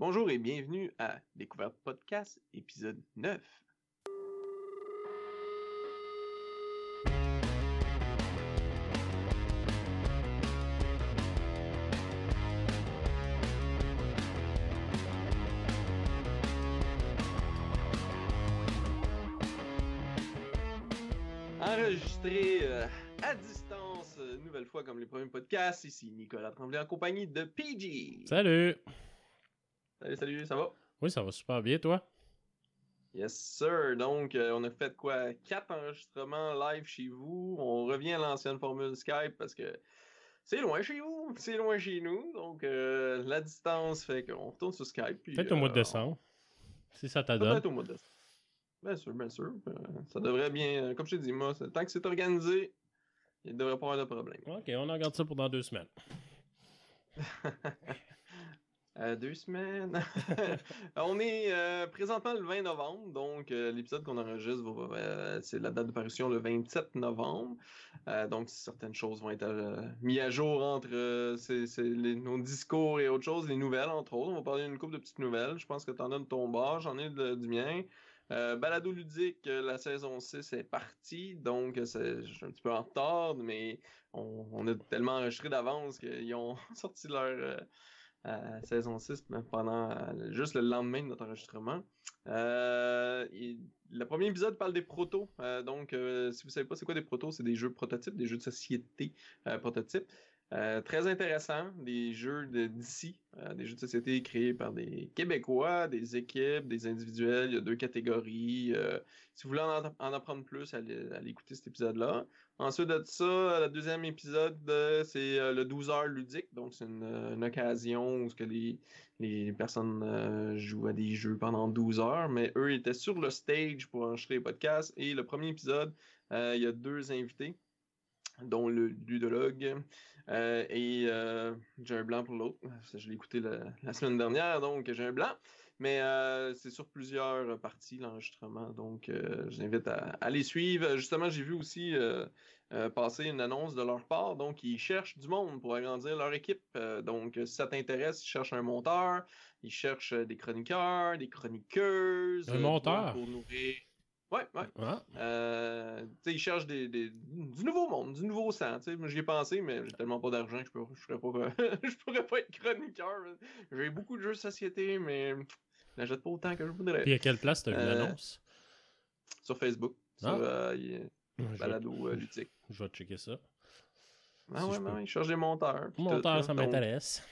Bonjour et bienvenue à Découverte Podcast, épisode 9. Enregistré euh, à distance, euh, nouvelle fois comme les premiers podcasts, ici Nicolas Tremblay en compagnie de PG. Salut! Salut, salut, ça va? Oui, ça va super bien, toi? Yes, sir. Donc, euh, on a fait quoi? Quatre enregistrements live chez vous. On revient à l'ancienne formule Skype parce que c'est loin chez vous, c'est loin chez nous. Donc, euh, la distance fait qu'on retourne sur Skype. Peut-être au mois de euh, décembre. Si ça t'adonne. Peut-être au mois de décembre. Bien sûr, bien sûr. Ça devrait bien, comme je t'ai dit, moi, tant que c'est organisé, il ne devrait pas avoir de problème. Ok, on en regarde ça pour dans deux semaines. Euh, deux semaines. on est euh, présentement le 20 novembre, donc euh, l'épisode qu'on enregistre, c'est la date de parution le 27 novembre. Donc certaines choses vont être mises à jour entre nos discours et autres choses, les nouvelles entre autres. On va parler d'une couple de petites nouvelles. Je pense que tu en as de ton bord, j'en ai de- du mien. Balado ludique, la saison 6 est partie, donc je suis un petit peu en retard, mais on, on a tellement enregistré d'avance qu'ils ont sorti leur euh, saison 6 ben, pendant juste le lendemain de notre enregistrement. Euh, le premier épisode parle des protos. Euh, donc, euh, si vous savez pas c'est quoi des protos, c'est des jeux prototypes, des jeux de société prototypes. Euh, très intéressant, des jeux d'ici, euh, des jeux de société créés par des Québécois, des équipes, des individuels. Il y a deux catégories. Euh, si vous voulez en, en apprendre plus, allez, écouter cet épisode-là. Ensuite de ça, le deuxième épisode, c'est le 12 heures ludique. Donc, c'est une, occasion où ce que les, les personnes jouent à des jeux pendant 12 heures. Mais eux étaient sur le stage pour enregistrer les podcasts. Et le premier épisode, il y a deux invités, dont le ludologue. euh, et euh, j'ai un blanc pour l'autre. Je l'ai écouté la, la semaine dernière, donc j'ai un blanc. Mais euh, c'est sur plusieurs parties l'enregistrement, donc euh, j'invite à, à les suivre. Justement, j'ai vu aussi passer une annonce de leur part, donc ils cherchent du monde pour agrandir leur équipe. Donc si ça t'intéresse, ils cherchent un monteur, ils cherchent des chroniqueurs, des chroniqueuses. Un monteur? Pour nourrir. Ouais, ouais. Ah, Euh, tu sais, ils cherchent des, des- du nouveau monde, du nouveau sang. tu j'y ai pensé, mais j'ai tellement pas d'argent que je, peux, je, serais pas, je pourrais pas être chroniqueur. J'ai beaucoup de jeux de société, mais je n'achète pas autant que je voudrais. puis à quelle place t'as vu Euh, l'annonce? Sur Facebook, sur Ah. euh, Je vais, Balado euh, ludique. je vais checker ça. Ah si ouais, ouais, ils cherchent des monteurs. puis tout, Monteur, là. ça m'intéresse.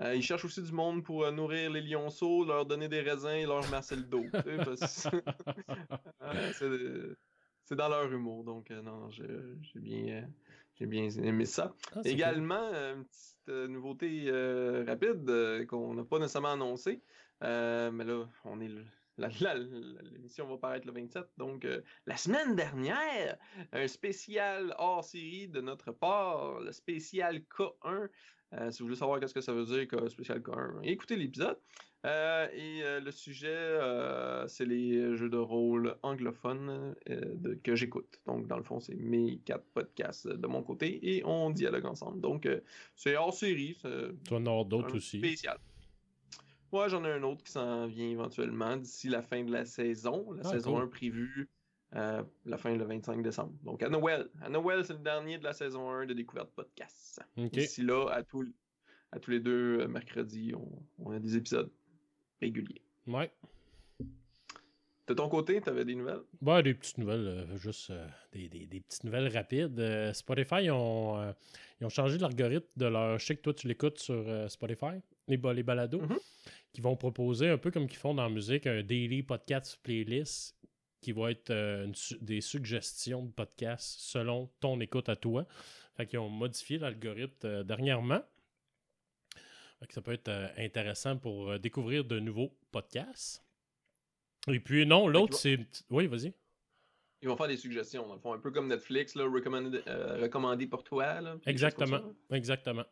Euh, ils cherchent aussi du monde pour euh, nourrir les lionceaux, leur donner des raisins et leur masser le dos. Ouais, c'est dans leur humour, donc euh, non, j'ai bien, euh, j'ai bien aimé ça. Ah, Également, euh, une petite euh, nouveauté euh, rapide euh, qu'on n'a pas nécessairement annoncée, euh, mais là, on est le- l'émission va paraître le 27, donc euh, la semaine dernière, un spécial hors série de notre part, le spécial K1. Euh, si vous voulez savoir qu'est-ce que ça veut dire, K, spécial K1, écoutez l'épisode. Euh, et euh, le sujet, c'est les jeux de rôle anglophones de- que j'écoute. Donc, dans le fond, c'est mes quatre podcasts de mon côté et on dialogue ensemble. Donc, c'est hors série. Tu en avoir d'autres aussi. Spécial. Ouais, j'en ai un autre qui s'en vient éventuellement d'ici la fin de la saison. La Ah, saison cool. 1 prévue euh, la fin le 25 décembre. Donc, à Noël. À Noël, c'est le dernier de la saison 1 de Découverte Podcast. Ok. D'ici là, à, tous à tous les deux euh, mercredis, on, on a des épisodes réguliers. Ouais. De ton côté, tu avais des nouvelles? Bah, des petites nouvelles, euh, juste euh, des, des- des petites nouvelles rapides. Euh, Spotify, ils ont, ils ont changé l'algorithme de leur. Je sais que toi, tu l'écoutes sur Spotify, les, les balados, Mhm. qui vont proposer, un peu comme qu'ils font dans la musique, un daily podcast playlist qui va être euh, su- des suggestions de podcasts selon ton écoute à toi. Fait qu'ils ont modifié l'algorithme euh, dernièrement. Fait que ça peut être euh, intéressant pour découvrir de nouveaux podcasts. Et puis, non, l'autre, c'est. Oui, vas-y. Ils vont faire des suggestions, dans le fond, un peu comme Netflix, là, recommandé, recommandé pour toi. Là, Exactement. Exactement.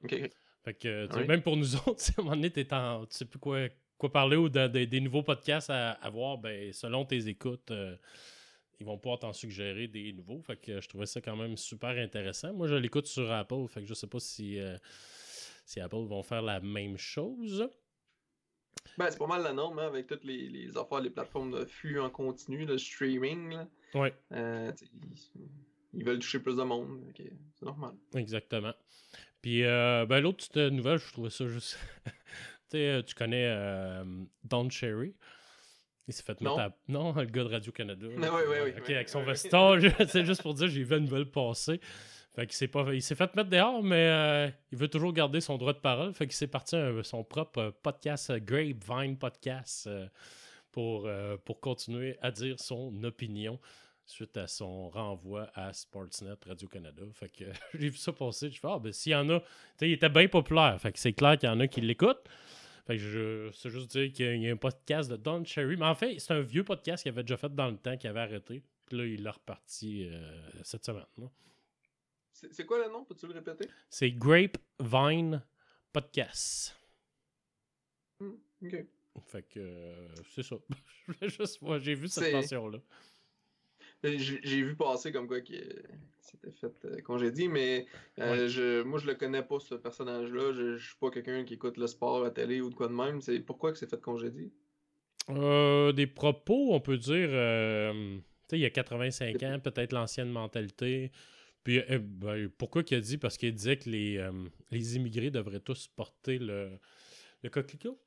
Fait que, même pour nous autres, à un moment donné, en, tu sais plus quoi, quoi parler ou de- de- des nouveaux podcasts à, à voir, ben, selon tes écoutes, euh, ils vont pouvoir t'en suggérer des nouveaux. Fait que je trouvais ça quand même super intéressant. Moi, je l'écoute sur Apple, fait que je sais pas si, euh, si Apple vont faire la même chose. Ben, c'est pas mal la norme, hein, avec toutes les, les affaires, les plateformes de flux en continu, le streaming. Là. Ouais. Euh, ils, veulent toucher plus de monde. ok, C'est normal. Exactement. Puis, euh, ben, l'autre petite nouvelle, je trouvais ça juste. sais, euh, tu connais euh, Don Cherry? Il s'est fait mettre Non. à. Non, le gars de Radio-Canada. oui, oui, oui, Ok, avec son veston, c'est juste pour dire, j'ai vu une nouvelle passer. Fait qu'il s'est pas, il s'est fait mettre dehors, mais euh, il veut toujours garder son droit de parole. Fait qu'il s'est parti un- son propre podcast, Grapevine Podcast, euh, pour, euh, pour continuer à dire son opinion suite à son renvoi à Sportsnet Radio-Canada. Fait que j'ai vu ça passer. Je fais, ah, ben s'il y en a, tu sais, il était bien populaire. Fait que c'est clair qu'il y en a qui l'écoutent. Fait que je, c'est juste dire qu'il y a- un podcast de Don Cherry. Mais en fait, c'est un vieux podcast qu'il avait déjà fait dans le temps, qu'il avait arrêté. Puis là, il l'a reparti euh, cette semaine. C'est quoi le nom? Peux-tu le répéter? C'est Grapevine Podcast. Hmm, ok. Fait que euh, c'est ça. Je voulais juste voir, j'ai vu cette mention-là. Ben, J'ai vu passer comme quoi qu'il s'était fait euh, congédier, mais euh, je, moi je le connais pas ce personnage-là. Je, je suis pas quelqu'un qui écoute le sport à télé ou de quoi de même. C'est pourquoi que c'est fait congédier? Euh, des propos, on peut dire. euh, tu sais, il y a 85 Des- ans, peut-être l'ancienne mentalité. Puis, euh, ben, pourquoi qu'il a dit? Parce qu'il disait que les, euh, les immigrés devraient tous porter le, le coquelicot.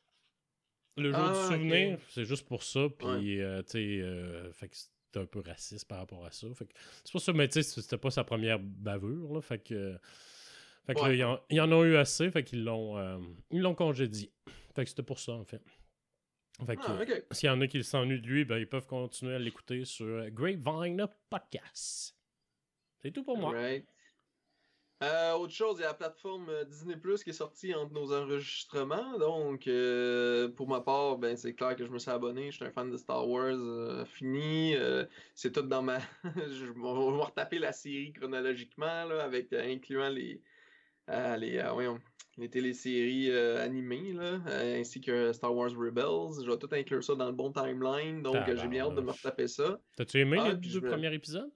Le jour Ah, du ok. souvenir, c'est juste pour ça. Puis, euh, tu sais, un peu raciste par rapport à ça. Fait que c'est pour ça, mais tu sais, c'était pas sa première bavure. Là, fait que, fait que là, ils en, ils en ont eu assez. Fait qu'ils l'ont euh, ils l'ont congédié. Fait que c'était pour ça, en fait. Fait que, Ah, s'il y en a qui s'ennuient de lui, ben, ils peuvent continuer à l'écouter sur Grapevine Podcast. C'est tout pour moi. Right. Euh, autre chose, il y a la plateforme euh, Disney Plus qui est sortie entre nos enregistrements. Donc, euh, pour ma part, ben, c'est clair que je me suis abonné. Je suis un fan de Star Wars euh, fini. C'est tout dans ma. je vais on va retaper la série chronologiquement, là, avec, incluant les, les, voyons, les téléséries animées, là, ainsi que Star Wars Rebels. Je vais tout inclure ça dans le bon timeline. Donc, j'ai bien hâte de me retaper ça. T'as-tu aimé Ah, les deux premiers épisodes?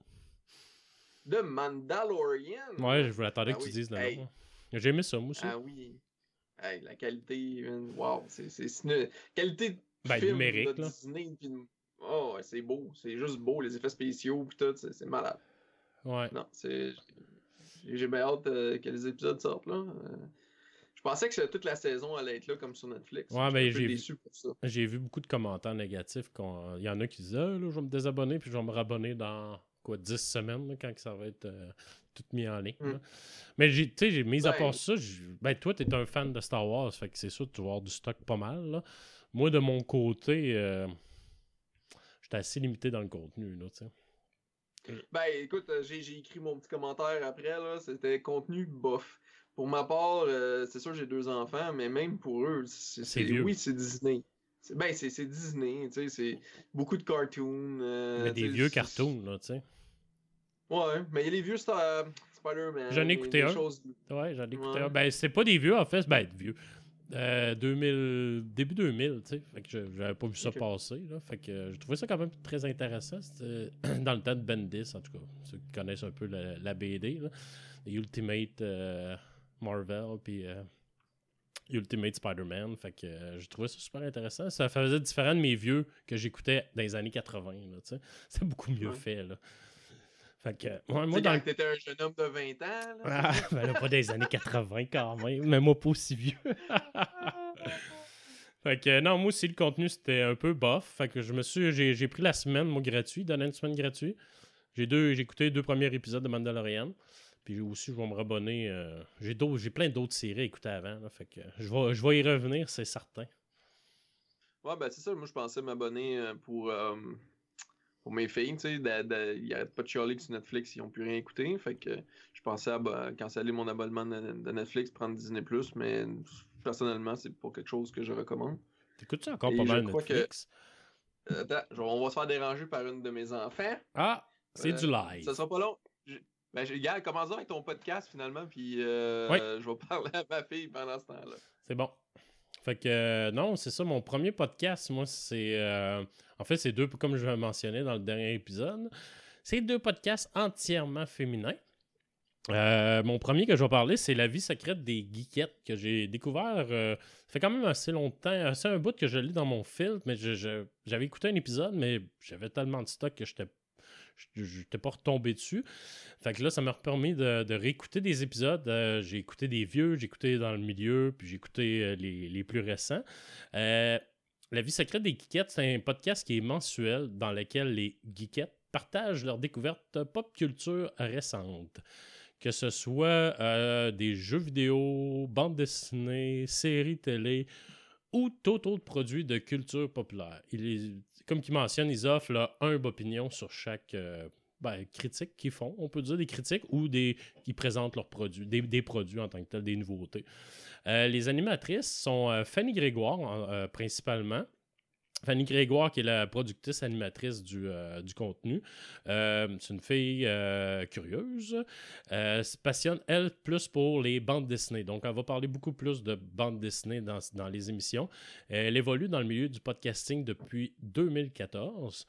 De Mandalorian. Ouais, je voulais attendre Ah que tu dises. Hey. J'ai aimé ça, moi aussi. Ah oui. Hey, la qualité, wow, c'est une qualité de Ben, film numérique, de là. Disney, puis de- oh, c'est beau, c'est juste beau, les effets spéciaux puis tout, c'est malade. Ouais. Non, c'est j'ai bien hâte euh, que les épisodes sortent là. Euh, je pensais que toute la saison allait être là comme sur Netflix. Ouais, suis ben, j'ai déçu pour ça. J'ai vu beaucoup de commentaires négatifs. qu'on- Il y en a qui disaient, Ah, là, je vais me désabonner, puis je vais me rabonner dans quoi, 10 semaines, là, quand que ça va être euh, tout mis en ligne. Mm. Mais j'ai, tu sais, j'ai mis à part ça, ben toi, t'es un fan de Star Wars, fait que c'est sûr que tu vas avoir du stock pas mal. là. Moi, de mon côté, euh, j'étais assez limité dans le contenu, là, tu sais. Ben écoute, euh, j'ai écrit mon petit commentaire après, là, c'était contenu bof. Pour ma part, euh, c'est sûr j'ai deux enfants, mais même pour eux, c'est oui, c'est Disney. C'est- Ben c'est Disney, tu sais, c'est beaucoup de cartoons. euh, Mais tu des vieux cartoons, là, tu sais. Ouais, mais il y a les vieux Star- Spider-Man. J'en ai écouté un. choses- Ouais, j'en ai écouté Ouais. un. Ben, c'est pas des vieux, en fait. Ben, vieux. Euh, 2000, début 2000, tu sais. Fait que j'avais pas vu ça passer, là. Fait que euh, je trouvais ça quand même très intéressant. C'était dans le temps de Bendis, en tout cas. Ceux qui connaissent un peu la, la BD, là. Les Ultimate euh, Marvel, puis euh, Ultimate Spider-Man. Fait que euh, je trouvais ça super intéressant. Ça faisait différent de mes vieux que j'écoutais dans les années 80, là, tu sais. C'était beaucoup mieux Ouais. fait, là. Fait que, moi, dans t'étais un jeune homme de 20 ans, là. ah, ben là, pas des années 80 quand même, mais moi pas aussi vieux. fait que non, moi aussi le contenu c'était un peu bof. Fait que je me suis. J'ai, j'ai pris la semaine, moi, gratuit, donné une semaine gratuite. J'ai deux. J'ai écouté les deux premiers épisodes de Mandalorian. Puis aussi, je vais me rabonner. euh, j'ai, j'ai plein d'autres séries à écouter avant. là, fait que je vais, je vais y revenir, c'est certain. Ouais, ben c'est ça. Moi, je pensais m'abonner euh, pour, euh, pour mes filles. Tu sais, ils arrêtent pas de chialer que sur Netflix, ils ont plus rien écouté. Fait que je pensais à bah, canceller mon abonnement de, de Netflix, prendre Disney+, mais personnellement, c'est pas quelque chose que je recommande. T'écoutes ça encore Et pas mal que- Netflix? Euh, Attends, on va se faire déranger par une de mes enfants. Ah, c'est Euh, du live. Ça sera pas long. Je- Ben, je- commence avec ton podcast finalement, puis euh, Oui. je vais parler à ma fille pendant ce temps-là. C'est bon. Fait que euh, non, c'est ça, mon premier podcast, moi, c'est. En fait, c'est deux, comme je mentionnais dans le dernier épisode, c'est deux podcasts entièrement féminins. Euh, mon premier que je vais parler, c'est La vie secrète des geekettes que j'ai découvert. Euh, ça fait quand même assez longtemps. C'est un bout que je lis dans mon film, mais j'avais écouté un épisode, mais j'avais tellement de stock que je n'étais pas retombé dessus. Fait que là, ça m'a permis de, réécouter des épisodes. Euh, j'ai écouté des vieux, j'ai écouté dans le milieu, puis j'ai écouté les, plus récents. La vie secrète des geekettes, c'est un podcast qui est mensuel dans lequel les geekettes partagent leurs découvertes pop culture récentes que ce soit euh, des jeux vidéo, bandes dessinées, séries télé ou tout autre produit de culture populaire. Comme ils mentionnent, ils offrent là, un opinion sur chaque euh, ben, critique qu'ils font. On peut dire des critiques ou des qui présentent leurs produits, des, produits en tant que tels, des nouveautés. Euh, les animatrices sont Fanny Grégoire principalement, Fanny Grégoire, qui est la productrice animatrice du, euh, contenu, euh, c'est une fille euh, curieuse, se passionne, elle, plus pour les bandes dessinées. Donc, elle va parler beaucoup plus de bandes dessinées dans, dans les émissions. Elle évolue dans le milieu du podcasting depuis 2014.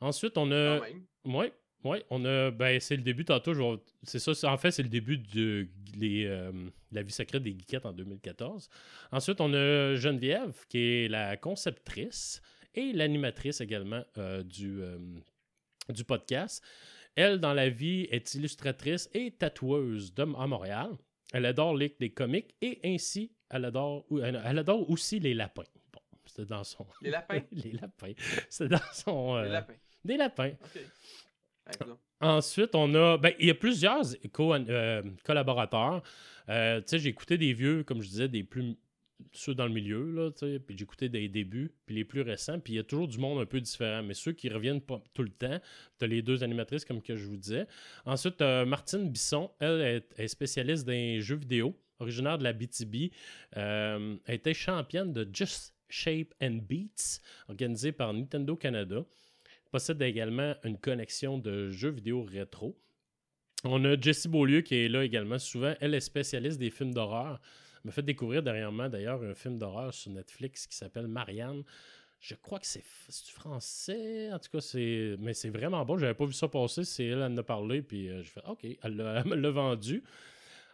Ensuite, on a... Oui, oui, on a. Ben, c'est le début tantôt. C'est ça. En fait, c'est le début de les, la vie secrète des geekettes en 2014. Ensuite, on a Geneviève, qui est la conceptrice et l'animatrice également euh, du, euh, du podcast. Elle, dans la vie, est illustratrice et tatoueuse à Montréal. Elle adore lire des comics et ainsi, elle adore, elle adore aussi les lapins. Bon, c'était dans son. Les lapins? les lapins. C'était dans son. Euh, les lapins. Des lapins. Ensuite, on a. Ben, il y a plusieurs collaborateurs. tu sais, j'ai écouté des vieux, comme je disais, des plus ceux dans le milieu, là, puis j'écoutais des débuts, puis les plus récents, puis il y a toujours du monde un peu différent. Mais ceux qui reviennent pas tout le temps, tu as les deux animatrices, comme que je vous disais. Ensuite, Martine Bisson, elle est, spécialiste des jeux vidéo, originaire de la BTB. Euh, elle était championne de Just Shape and Beats, organisée par Nintendo Canada. Possède également une connexion de jeux vidéo rétro. On a Jessie Beaulieu qui est là également souvent. Elle est spécialiste des films d'horreur m'a fait découvrir dernièrement, d'ailleurs, un film d'horreur sur Netflix qui s'appelle Marianne. Je crois que c'est français? En tout cas, c'est. Mais c'est vraiment bon. J'avais pas vu ça passer. C'est elle, elle en a parlé. Puis je euh, j'ai fait OK, elle, me l'a vendu.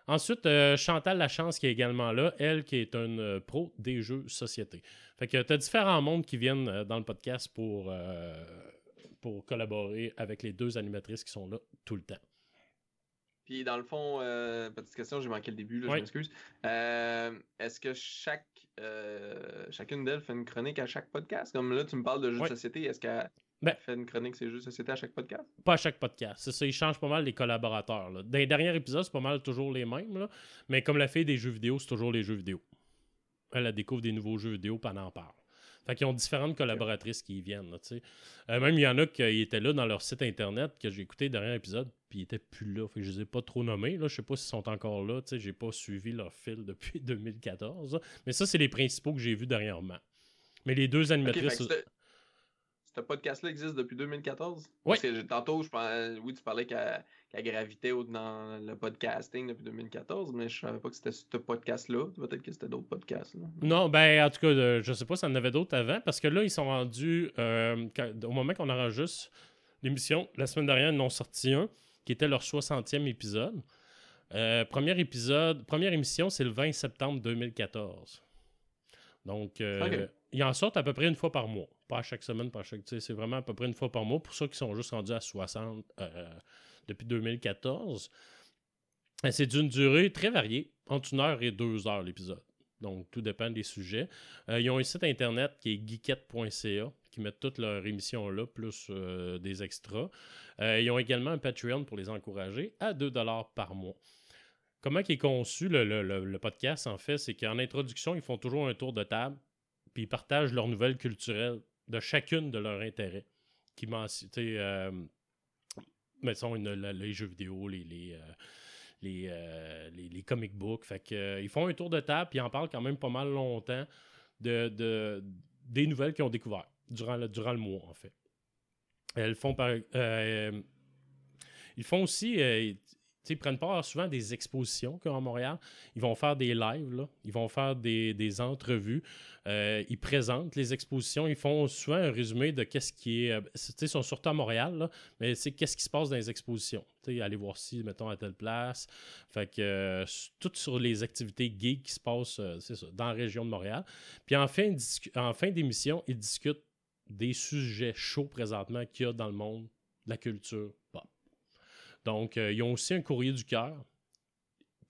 Ensuite, euh, Chantal Lachance qui est également là, elle qui est une euh, pro des jeux société. Fait que tu as différents mondes qui viennent dans le podcast pour, pour collaborer avec les deux animatrices qui sont là tout le temps. Puis dans le fond, euh, petite question, j'ai manqué le début, là, je m'excuse. Euh, est-ce que chaque euh, chacune d'elles fait une chronique à chaque podcast? Comme là, tu me parles de jeux de société, est-ce qu'elle ben, fait une chronique ces jeux de société à chaque podcast? Pas à chaque podcast. C'est ça, ils changent pas mal les collaborateurs. Là. Dans les derniers épisodes, c'est pas mal toujours les mêmes. Là. Mais comme la fille des jeux vidéo, c'est toujours les jeux vidéo. Elle, elle découvre des nouveaux jeux vidéo, pendant en parle. Fait qu'ils ont différentes collaboratrices qui y viennent. Là, euh, même il y en a qui étaient là dans leur site internet que j'ai écouté dernier épisode, puis ils étaient plus là. Fait que je les ai pas trop nommés. Là. Je sais pas s'ils sont encore là. Je n'ai pas suivi leur fil depuis 2014. Mais ça, c'est les principaux que j'ai vus dernièrement. Mais les deux animatrices. Ce podcast-là existe depuis 2014? Oui. Parce que tantôt, je oui, tu parlais qu'à la gravité dans le podcasting depuis 2014, mais je savais pas que c'était ce podcast-là. Peut-être que c'était d'autres podcasts. Non, ben en tout cas, euh, je sais pas si en avait d'autres avant, parce que là, ils sont rendus, euh, au moment qu'on enregistre l'émission, la semaine dernière, ils en ont sorti un, qui était leur 60e épisode. Euh, premier épisode, première émission, c'est le 20 septembre 2014. Donc, ils en sortent à peu près une fois par mois. Pas à chaque semaine, pas à chaque. C'est vraiment à peu près une fois par mois. Pour ceux qui sont juste rendus à 60, depuis 2014. C'est d'une durée très variée, entre une heure et deux heures l'épisode. Donc, tout dépend des sujets. Euh, ils ont un site internet qui est geekette.ca qui met toutes leurs émissions là, plus euh, des extras. Euh, ils ont également un Patreon pour les encourager à 2 par mois. Comment est conçu le, le podcast, en fait, c'est qu'en introduction, ils font toujours un tour de table, puis ils partagent leurs nouvelles culturelles de chacune de leurs intérêts. Qui mettons, les jeux vidéo, les, les, euh, euh, les, les, comic books. Fait que, euh, ils font un tour de table, ils en parlent quand même pas mal longtemps de, de des nouvelles qu'ils ont découvertes durant le, durant mois, en fait. Elles font ils font aussi, ils prennent part souvent à des expositions à Montréal. Ils vont faire des lives, ils vont faire des, des entrevues. Euh, ils présentent les expositions. Ils font souvent un résumé de qu'est-ce qui est. ils sont surtout à Montréal, mais c'est qu'est-ce qui se passe dans les expositions. sais, aller voir si, mettons, à telle place. Fait que tout sur les activités geeks qui se passent dans la région de Montréal. Puis en fin, en fin d'émission, ils discutent des sujets chauds présentement qu'il y a dans le monde de la culture pop. Donc, euh, ils ont aussi un courrier du cœur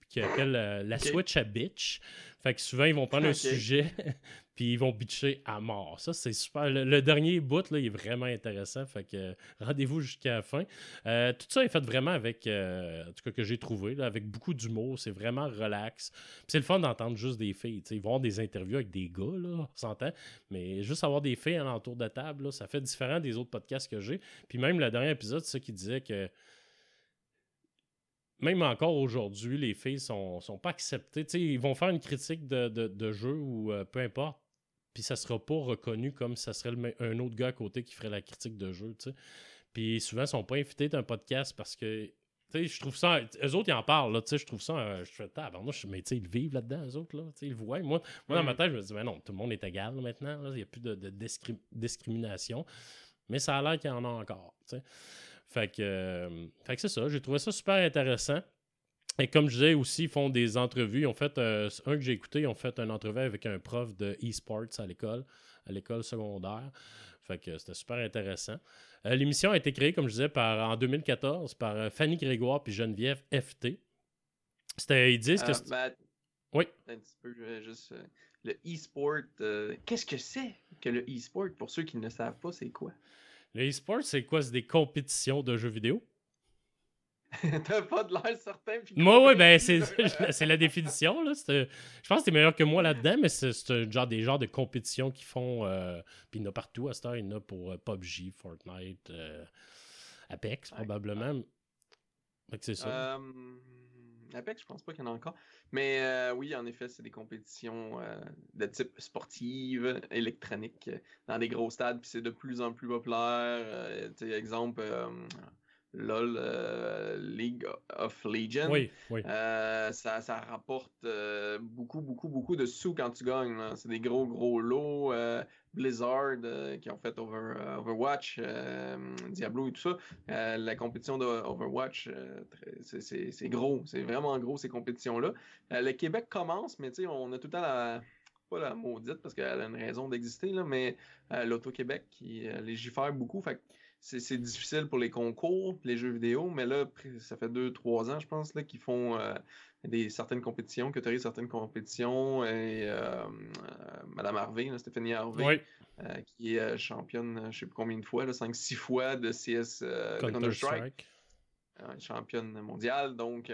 qui appelle euh, la Switch à bitch. Fait que souvent, ils vont prendre un sujet puis ils vont bitcher à mort. Ça, c'est super. Le, dernier bout, là, il est vraiment intéressant. Fait que rendez-vous jusqu'à la fin. Euh, tout ça est fait vraiment avec, en tout cas, que j'ai trouvé, là, avec beaucoup d'humour. C'est vraiment relax. c'est le fun d'entendre juste des filles. Ils vont avoir des interviews avec des gars, là, on s'entend. Mais juste avoir des filles alentour de table, ça fait différent des autres podcasts que j'ai. Puis même le dernier épisode, c'est ça qui disait que même encore aujourd'hui, les filles sont, sont pas acceptées. ils vont faire une critique de, jeu ou euh, peu importe, puis ça sera pas reconnu comme ça serait un autre gars à côté qui ferait la critique de jeu. Puis souvent, ils sont pas invités d'un podcast parce que je trouve ça. Eux autres, ils en parlent, là, je trouve ça. Euh, je fais mais ils vivent là-dedans, eux autres, là, ils le voient. Moi, moi dans ma tête, je me dis, mais non, tout le monde est égal maintenant, il n'y a plus de, discrimination. Mais ça a l'air qu'il y en a encore, fait que, euh, fait que c'est ça. J'ai trouvé ça super intéressant. Et comme je disais aussi, ils font des entrevues. Ils ont fait, euh, un que j'ai écouté, ils ont fait une entrevue avec un prof de e-sports à l'école, à l'école secondaire. Fait que c'était super intéressant. Euh, l'émission a été créée, comme je disais, par, en 2014 par Fanny Grégoire puis Geneviève FT. C'était, ils disent que. Ben, oui. Un petit peu, juste. le e-sport, qu'est-ce que c'est que le e-sport? Pour ceux qui ne savent pas, c'est quoi? Le e-sport, c'est quoi? C'est des compétitions de jeux vidéo? T'as pas de l'air certain. Moi, oui, ben, c'est la définition. Là. Je pense que t'es meilleur que moi là-dedans, mais c'est genre des genres de compétitions qui font. Euh, puis il y en a partout à cette heure. Il y en a pour euh, PUBG, Fortnite, euh, Apex, probablement. c'est ça. Apex, je pense pas qu'il y en a encore. Mais euh, oui, en effet, c'est des compétitions euh, de type sportive, électronique, dans des gros stades, puis c'est de plus en plus populaire. Euh, exemple, LOL, League of Legends. Oui, oui. Ça, ça, rapporte beaucoup, beaucoup, beaucoup de sous quand tu gagnes. C'est des gros, gros lots. Blizzard euh, qui ont fait euh, Overwatch, euh, Diablo et tout ça. la compétition de Overwatch, c'est gros, c'est vraiment gros ces compétitions-là. le Québec commence, mais on a tout le temps la pas la maudite parce qu'elle a une raison d'exister, mais l'Auto-Québec qui légifère beaucoup. Fait c'est difficile pour les concours, les jeux vidéo, mais là, ça fait deux, trois ans, je pense, qu'ils font des certaines compétitions, que tu as certaines compétitions, et euh, euh, Madame Harvey, Stéphanie Harvey, euh, qui est championne, je ne sais plus combien de fois, 5-6 fois de CS Counter-Strike. championne mondiale, donc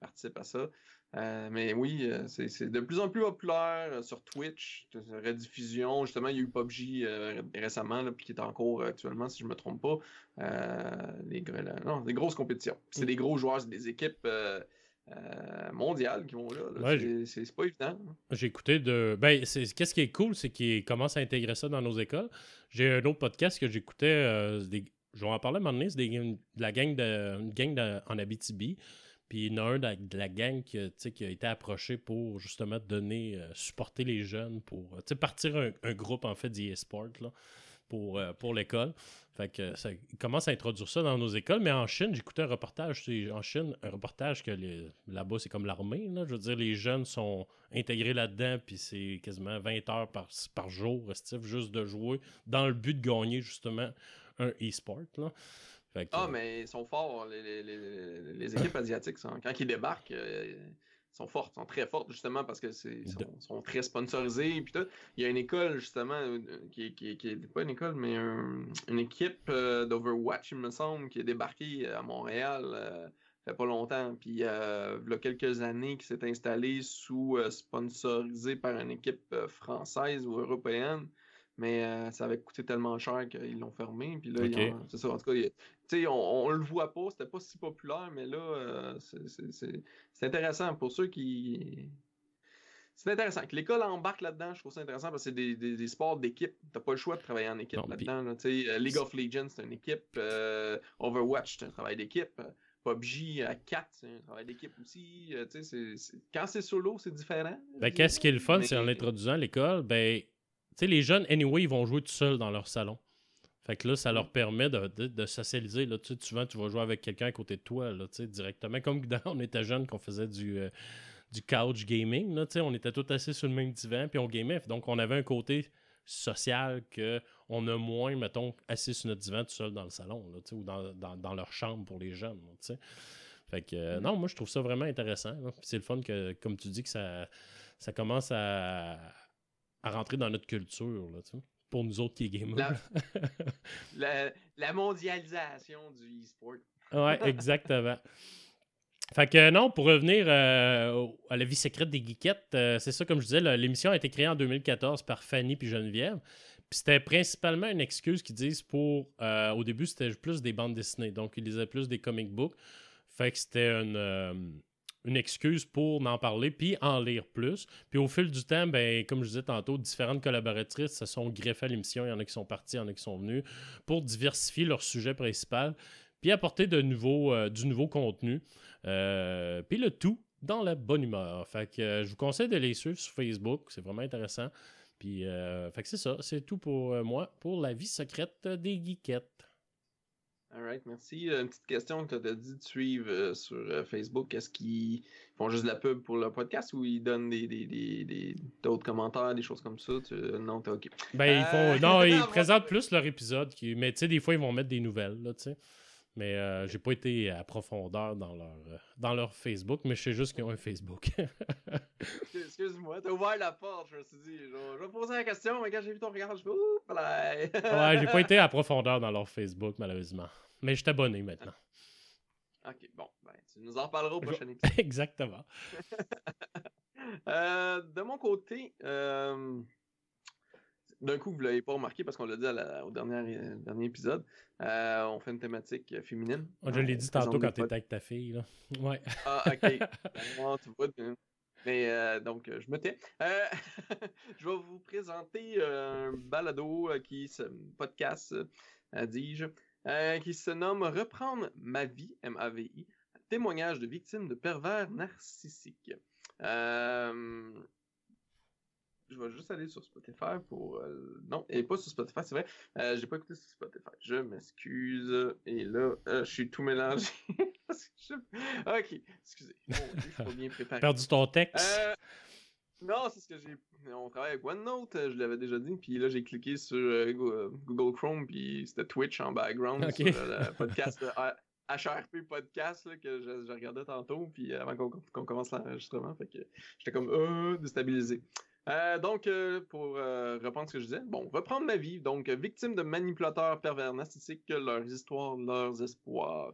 participe à ça. mais oui, c'est de plus en plus populaire sur Twitch, rediffusion. Justement, il y a eu PUBG récemment, puis qui est en cours actuellement, si je ne me trompe pas. les, non, des grosses compétitions. C'est mm. des gros joueurs, c'est des équipes euh, mondiales qui vont là. c'est pas évident. J'ai écouté de. Ben, qu'est-ce qui est cool, c'est qu'ils commencent à intégrer ça dans nos écoles. J'ai un autre podcast que j'écoutais. Euh, je vais en parler à un moment donné. C'est de la gang, de, une gang en Abitibi. Puis il y en a un de la, gang qui, qui, a été approché pour justement donner, euh, supporter les jeunes, pour partir un, un, groupe en fait d'e-sport pour, pour l'école. Fait que ça commence à introduire ça dans nos écoles. Mais en Chine, j'écoutais un reportage. En Chine, un reportage que là-bas, c'est comme l'armée. Je veux dire, les jeunes sont intégrés là-dedans, puis c'est quasiment 20 heures par, par jour, juste de jouer, dans le but de gagner justement un e-sport. Ah, mais ils sont forts, les, les, les équipes asiatiques. Quand ils débarquent, euh, sont fortes, sont très fortes justement parce que c'est sont, très sponsorisées. Puis Il y a une école justement euh, qui, qui, qui est pas une école, mais une équipe euh, d'Overwatch, il me semble, qui est débarquée à Montréal. Euh, fait pas longtemps, puis il y a quelques années qui s'est installée sous sponsorisée par une équipe française ou européenne mais euh, ça avait coûté tellement cher qu'ils l'ont fermé. Puis là, c'est ça. En tout cas, on, on, le voit pas, c'était pas si populaire, mais là, euh, c'est intéressant pour ceux qui. C'est intéressant. Que l'école embarque là-dedans, je trouve ça intéressant parce que c'est des, des, sports d'équipe. T'as pas le choix de travailler en équipe là-dedans. Euh, League of Legends, c'est une équipe. Overwatch, c'est un travail d'équipe. PUBG à 4, c'est un travail d'équipe aussi. Quand c'est solo, c'est différent. Ben, qu'est-ce qui est le fun, c'est en introduisant l'école, ben, les jeunes, anyway, ils vont jouer tout seuls dans leur salon. Fait que là, ça leur permet de, de, socialiser. Là. Tu sais, souvent, tu vas jouer avec quelqu'un à côté de toi, là, tu sais, directement. Comme quand on était jeunes, qu'on faisait du, euh, du couch gaming. Là, tu sais, on était tous assis sur le même divan, puis on gamait. Donc, on avait un côté social que on a moins, mettons, assis sur notre divan tout seul dans le salon, là, ou dans, dans, dans, leur chambre pour les jeunes. Là. Fait que, euh, mm. non, moi, je trouve ça vraiment intéressant. C'est le fun que, comme tu dis, que ça, ça commence à, à rentrer dans notre culture. Là, tu sais pour nous autres qui est gamers. La, mondialisation du e-sport. ouais, exactement. Fait que non, pour revenir euh, à la vie secrète des geekettes, euh, c'est ça, comme je disais, l'émission a été créée en 2014 par Fanny puis Geneviève. Puis c'était principalement une excuse qu'ils disent pour. Euh, au début, c'était plus des bandes dessinées. Donc, ils lisaient plus des comic books. Fait que c'était une une excuse pour en parler puis en lire plus. Puis au fil du temps, ben, comme je disais tantôt, différentes collaboratrices se sont greffées à l'émission. Il y en a qui sont partis, il y en a qui sont venus pour diversifier leur sujet principal puis apporter de nouveaux, euh, du nouveau contenu. Euh, puis le tout dans la bonne humeur. Fait que euh, je vous conseille de les suivre sur Facebook. C'est vraiment intéressant. Puis, fait que c'est ça. C'est tout pour moi pour la vie secrète des geekettes. Alright, merci. Euh, une petite question que tu as dit de suivre euh, sur euh, Facebook. Est-ce qu'ils font juste de la pub pour le podcast ou ils donnent des, des, d'autres commentaires, des choses comme ça? Non, t'es OK. Ben, ils font. Non, ils présentent plus leur épisode. Qui... Mais tu sais, des fois, ils vont mettre des nouvelles, là, tu sais. Mais j'ai pas été à profondeur dans leur, dans leur Facebook, mais je sais juste qu'ils ont un Facebook. Excuse-moi, t'as ouvert la porte, je me suis dit, je vais poser la question, mais quand j'ai vu ton regard, je me ouais, j'ai pas été à profondeur dans leur Facebook, malheureusement. Mais je suis abonné maintenant. Ok, bon, ben, tu nous en parleras au prochain épisode. Exactement. Euh, de mon côté, euh, d'un coup, vous ne l'avez pas remarqué parce qu'on l'a dit au dernier, euh, dernier épisode, on fait une thématique féminine. Oh, je l'ai dit tantôt quand tu étais avec ta fille. Là. Ouais. Ah, ok. Tu vois, mais donc, je me tais. je vais vous présenter un balado qui se podcast, dis-je, euh, qui se nomme Reprendre ma vie, M-A-V-I, témoignage de victimes de pervers narcissiques. Euh, je vais juste aller sur Spotify pour. Euh, non, et pas sur Spotify, c'est vrai. Euh, j'ai pas écouté sur Spotify. Je m'excuse. Et là, je suis tout mélangé. ok, excusez. Bon, je suis pas bien préparé. Perdu ton texte. Non, c'est ce que j'ai. On travaille avec OneNote, euh, je l'avais déjà dit. Puis là, j'ai cliqué sur euh, euh, Google Chrome, puis c'était Twitch en background sur le podcast HRP Podcast que je, regardais tantôt, puis avant qu'on commence l'enregistrement. Fait que j'étais comme euh, déstabilisé. donc, pour reprendre ce que je disais, bon, reprendre ma vie. Donc, victime de manipulateurs pervers narcissiques, leurs histoires, leurs espoirs.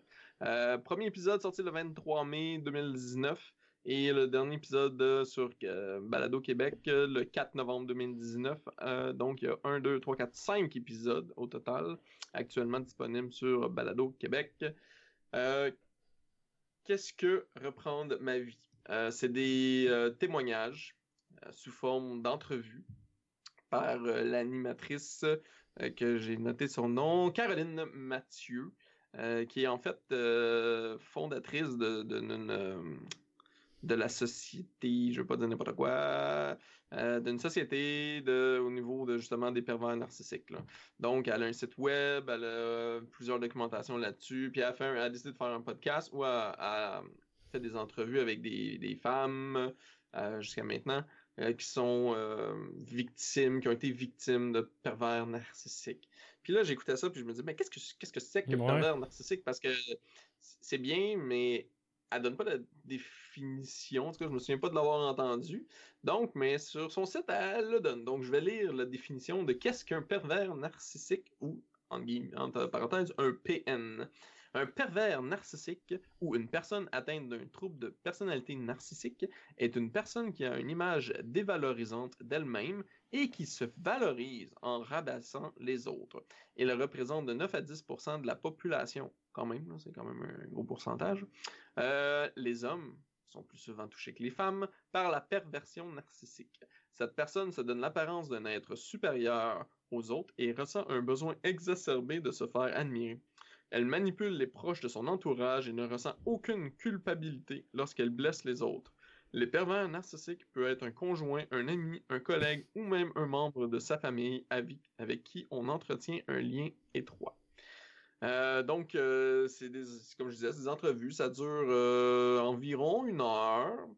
premier épisode sorti le 23 mai 2019. Et le dernier épisode sur euh, Balado Québec, euh, le 4 novembre 2019. Euh, donc, il y a 1, 2, 3, 4, 5 épisodes au total, actuellement disponibles sur Balado Québec. Qu'est-ce que reprendre ma vie? C'est des témoignages sous forme d'entrevue par l'animatrice que j'ai noté son nom, Caroline Mathieu, qui est en fait fondatrice de, de, la société, je veux pas dire n'importe quoi, euh, d'une société de, au niveau de justement des pervers narcissiques. Donc, elle a un site web, elle a plusieurs documentations là-dessus, puis elle a, décidé de faire un podcast où elle, a fait des entrevues avec des, femmes euh, jusqu'à maintenant euh, qui sont victimes, qui ont été victimes de pervers narcissiques. Puis là, j'écoutais ça, puis je me dis, mais qu'est-ce que qu'est-ce que c'est que pervers narcissique? Parce que c'est bien, mais elle donne pas la définition. En tout cas, je me souviens pas de l'avoir entendu. Donc, mais sur son site, elle le donne. Donc, je vais lire la définition de qu'est-ce qu'un pervers narcissique ou, en entre parenthèses, un PN. Un pervers narcissique ou une personne atteinte d'un trouble de personnalité narcissique est une personne qui a une image dévalorisante d'elle-même et qui se valorise en rabaissant les autres. Il représente de 9 à 10% de la population, quand même, c'est quand même un gros pourcentage. Euh, les hommes sont plus souvent touchés que les femmes par la perversion narcissique. Cette personne se donne l'apparence d'un être supérieur aux autres et ressent un besoin exacerbé de se faire admirer. Elle manipule les proches de son entourage et ne ressent aucune culpabilité lorsqu'elle blesse les autres. Les pervers narcissiques peuvent être un conjoint, un ami, un collègue ou même un membre de sa famille avec, avec qui on entretient un lien étroit. Euh, donc, euh, c'est comme je disais, des entrevues. Ça dure euh, environ une heure.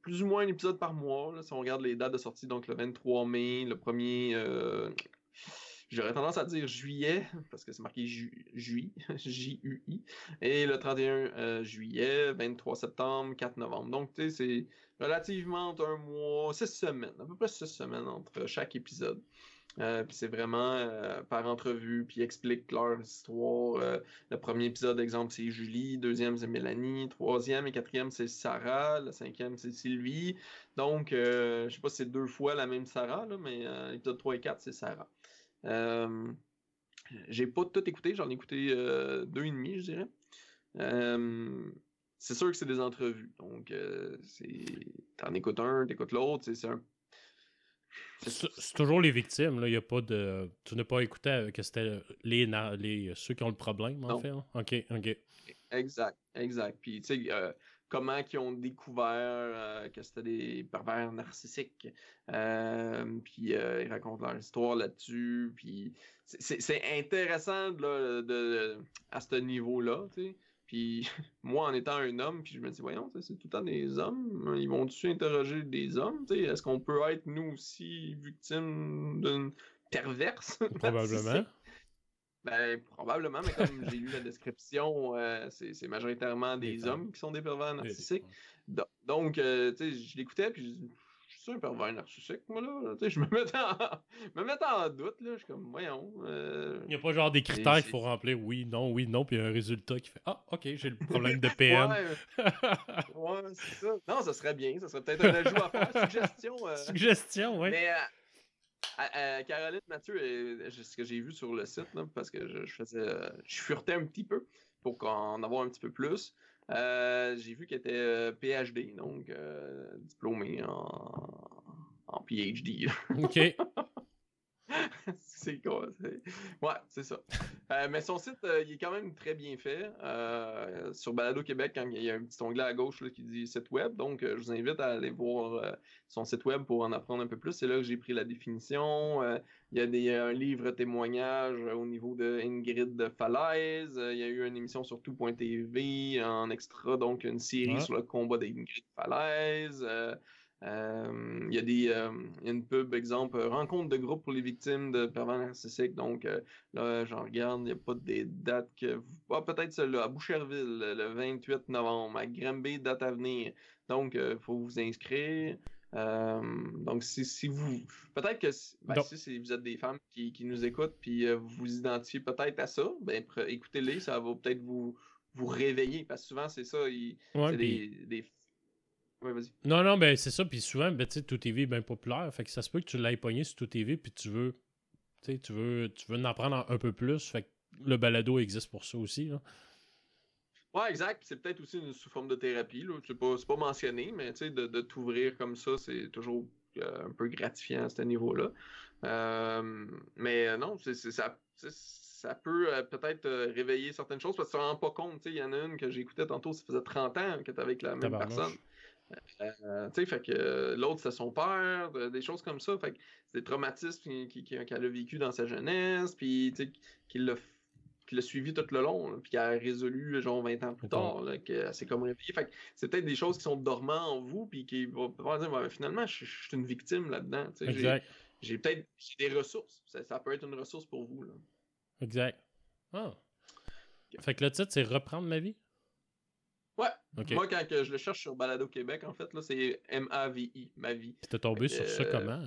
Plus ou moins un épisode par mois, si on regarde les dates de sortie, donc le 23 mai, le 1er, euh, j'aurais tendance à dire juillet, parce que c'est marqué ju juillet, J-U-I, et le 31 euh, juillet, 23 septembre, 4 novembre. Donc, tu sais, c'est relativement un mois, six semaines, à peu près six semaines entre chaque épisode. Euh, puis c'est vraiment euh, par entrevue, puis expliquent leur histoire. Le premier épisode, exemple, c'est Julie. Deuxième, c'est Mélanie. Troisième et quatrième, c'est Sarah. Le cinquième, c'est Sylvie. Donc, je sais pas si c'est deux fois la même Sarah, là, mais l'épisode 3 et 4, c'est Sarah. J'ai pas tout écouté, j'en ai écouté deux et demi, je dirais. c'est sûr que c'est des entrevues. Donc, c'est t'en écoutes un, t'écoutes l'autre. C'est un c'est toujours les victimes, là. Il y a pas de. Tu n'as pas écouté que c'était les, les ceux qui ont le problème, en fait. OK, OK. Exact, exact. Puis, tu sais, euh, comment ils ont découvert euh, que c'était des pervers narcissiques. Euh, puis, ils racontent leur histoire là-dessus. Puis, c'est intéressant là, de, à ce niveau-là, tu sais. Puis moi, en étant un homme, puis je me dis, voyons, c'est tout le temps des hommes. Ils vont-tu interroger des hommes? Est-ce qu'on peut être, nous aussi, victimes d'une perverse? Probablement. Ben, probablement, mais comme j'ai lu la description, euh, c'est majoritairement des, hommes qui sont des pervers narcissiques. Donc, euh, tu sais, je l'écoutais, puis c'est un pervers narcissique, moi, là. je me mets en, me en doute, là. Je suis comme, voyons. Euh, Il n'y a pas genre des critères qu'il faut remplir, oui, non, oui, non, puis un résultat qui fait, ah, ok, j'ai le problème de PM. ouais, c'est ça. Non, ça serait bien. Ça serait peut-être un ajout à faire. Suggestion. Euh... Suggestion, oui. Mais. Euh, Caroline Mathieu, ce que j'ai vu sur le site, là, parce que je, je faisais, je furetais un petit peu pour en avoir un petit peu plus. Euh, j'ai vu qu'elle était euh, PhD, donc euh, diplômée en, en PhD. OK. c'est quoi? Ouais, c'est ça. mais son site, il est quand même très bien fait. sur Balado Québec, il y a un petit onglet à gauche qui dit site web. Donc, je vous invite à aller voir son site web pour en apprendre un peu plus. C'est là que j'ai pris la définition. Il y a des, un livre témoignage au niveau de Ingrid de Falaise. Il y a eu une émission sur tout.tv en extra, donc une série sur le combat d'Ingrid Falaise. Euh, euh, il y a des euh, il y a une pub, exemple, rencontre de groupe pour les victimes de pervers narcissiques. Donc là, j'en regarde, il n'y a pas des dates que. Ah, peut-être celle-là, à Boucherville, le 28 novembre, à Granby, date à venir. Donc, il faut vous inscrire. Euh, donc, si, si vous. Peut-être que ben, si vous êtes des femmes qui, qui nous écoutent puis euh, vous vous identifiez peut-être à ça, ben, écoutez-les, ça va peut-être vous, vous réveiller. Parce que souvent, c'est ça. c'est des, des... Vas-y. Non, non, ben c'est ça. Puis souvent, ben, tu sais, Tout TV est bien populaire. Fait que ça se peut que tu l'aies pogné sur Tout TV puis tu veux. Tu veux, tu veux en apprendre un peu plus. Fait que le balado existe pour ça aussi. Là. Ouais, exact. C'est peut-être aussi une sous forme de thérapie. C'est pas, pas mentionné, mais de, de t'ouvrir comme ça, c'est toujours euh, un peu gratifiant à ce niveau-là. Euh, mais euh, non, c'est, ça, ça peut peut-être réveiller certaines choses parce que tu te rends pas compte. Il y en a une que j'écoutais tantôt, ça faisait 30 ans que tu avec la même personne. Fait que l'autre c'est son père, des choses comme ça. Fait que c'est des traumatismes qu'elle a vécu dans sa jeunesse, puis qu'il l'a suivi tout le long, puis qui a résolu, genre, 20 ans plus tard, que c'est comme réveillé. Fait c'est peut-être des choses qui sont dormantes en vous, puis qui vont dire, finalement, je, suis une victime là-dedans. J'ai peut-être des ressources. Ça, peut être une ressource pour vous. Là. Exact. Ah. Fait que le titre, c'est Reprendre ma vie? Ouais. Moi, quand je le cherche sur Balado Québec, en fait, là, c'est M-A-V-I, ma vie. Puis t'es tombé sur ça comment?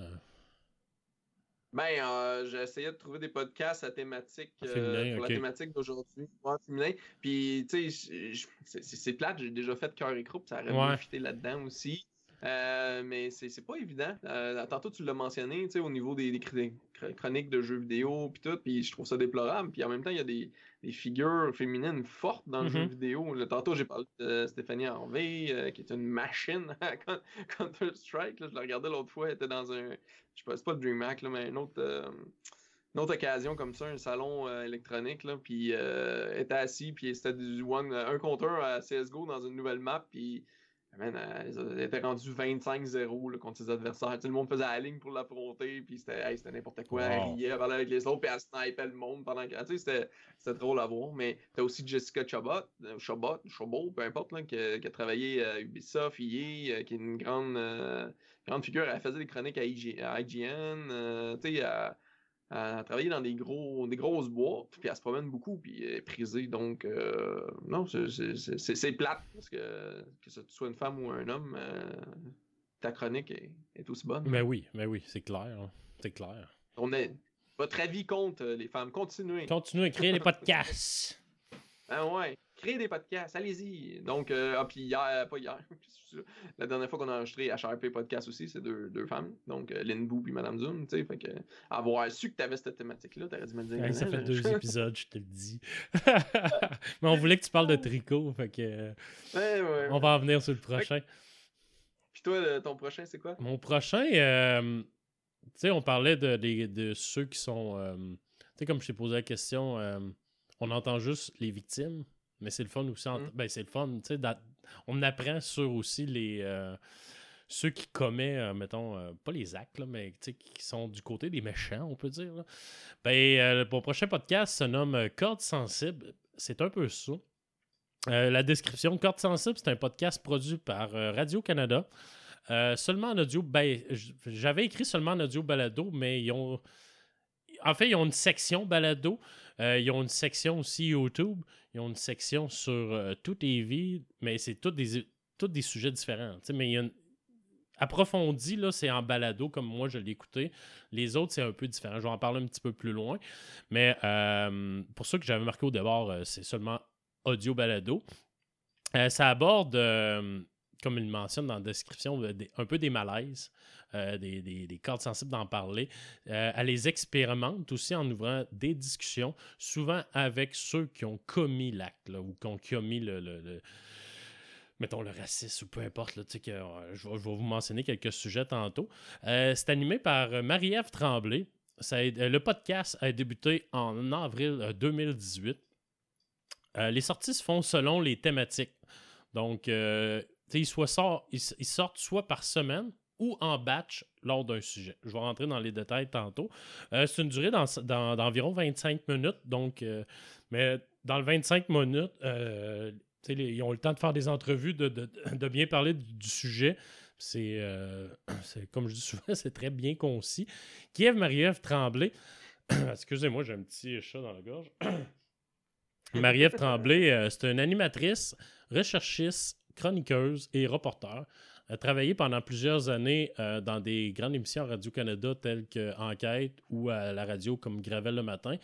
Ben, euh, j'ai essayé de trouver des podcasts à thématique euh, pour la thématique d'aujourd'hui, féminin. Puis, tu sais, c'est plate, j'ai déjà fait cœur et croupe, ça aurait ouais. là-dedans aussi. Euh, mais c'est pas évident. Euh, tantôt, tu l'as mentionné, tu sais, au niveau des, des, chroniques de jeux vidéo, puis tout, puis je trouve ça déplorable. Puis en même temps, il y a des, des figures féminines fortes dans le jeu mm-hmm. vidéo. tantôt, j'ai parlé de Stéphanie Harvey, euh, qui est une machine à Counter-Strike. Je la regardais l'autre fois, elle était dans un. Je sais pas, c'est pas le DreamHack, là, mais un autre. une autre occasion comme ça, un salon euh, électronique, là, puis euh, était assis, puis c'était du one, un contre un à CSGO dans une nouvelle map, puis man, euh, ils étaient rendus 25-0 contre ses adversaires. Tout le monde faisait la ligne pour l'affronter, puis c'était hey, n'importe quoi. Elle Wow. riait, elle parlait avec les autres, puis elle snipait le monde pendant que. Tu sais, c'était- drôle à voir. Mais t'as aussi Jessica Chabot, euh, Chabot, Chabot, peu importe, là, qui, a, qui a travaillé à Ubisoft, EA, euh, qui est une grande, euh, grande figure. Elle faisait des chroniques à, IG à IGN. euh, tu sais, a travaillé dans des, gros, des grosses boîtes, puis elle se promène beaucoup, puis elle est prisée. Donc, euh, non, c'est- plate, parce que que ce soit une femme ou un homme, euh, ta chronique est, est aussi bonne. Mais oui, mais oui, c'est clair. hein. C'est clair. On est, votre avis compte, euh, les femmes. Continuez. Continue à créer les podcasts. Ah ouais. Créez des podcasts, allez-y. Donc, euh, ah, puis hier, pas hier, la dernière fois qu'on a enregistré HRP Podcast aussi, c'est deux, deux femmes. Donc, euh, Lynn Boo puis Madame Zoom, tu sais. Fait que, avoir su que t'avais cette thématique-là, t'aurais dû me dire. Ça fait là. deux épisodes, je te le dis. mais on voulait que tu parles de tricot, fait que euh, Ouais, ouais, on va en venir sur le prochain. Puis toi, euh, ton prochain, c'est quoi? Mon prochain, euh, tu sais, on parlait de, de- de ceux qui sont. euh, tu sais, comme je t'ai posé la question, euh, on entend juste les victimes, mais c'est le fun aussi. en- Mm. Ben, c'est le fun, On apprend sur aussi les. euh, ceux qui commettent, euh, mettons, euh, pas les actes, là, mais qui sont du côté des méchants, on peut dire. là. Ben, mon prochain podcast se nomme euh, Corde sensible. C'est un peu ça. La description, Corde sensible, c'est un podcast produit par Radio-Canada. Seulement en audio, ben, j'avais écrit seulement en audio balado, mais ils ont. En fait, ils ont une section balado. Euh, ils ont une section aussi YouTube. Ils ont une section sur euh, tout TV, mais c'est tous des, des sujets différents. Mais il y a une. Approfondi, là, c'est en balado, comme moi je l'ai écouté. Les autres, c'est un peu différent. Je vais en parler un petit peu plus loin. Mais euh, pour ceux que j'avais marqué au départ, c'est seulement audio balado. Ça aborde, comme il mentionne dans la description, euh, un peu des malaises, euh, des, des, des cordes sensibles d'en parler. Euh, elle les expérimente aussi en ouvrant des discussions, souvent avec ceux qui ont commis l'acte ou qui ont commis le, mettons le racisme ou peu importe. Que, je, vais, vous mentionner quelques sujets tantôt. C'est animé par Marie-Ève Tremblay. Ça le podcast a débuté en avril euh, 2018. Euh, les sorties se font selon les thématiques. Donc, ils, sortent soit par semaine ou en batch lors d'un sujet. Je vais rentrer dans les détails tantôt. Euh, c'est une durée d'environ 25 minutes. Donc, euh, mais dans le 25 minutes, euh, ils ont le temps de faire des entrevues, de, bien parler du, du sujet. C'est, comme je dis souvent, c'est très bien concis. Kiev Marie-Ève Tremblay, excusez-moi, j'ai un petit chat dans la gorge. Marie-Ève Tremblay, c'est une animatrice, recherchiste, chroniqueuse et reporter. Elle a travaillé pendant plusieurs années euh, dans des grandes émissions à Radio-Canada telles que Enquête ou à la radio comme Gravel le matin.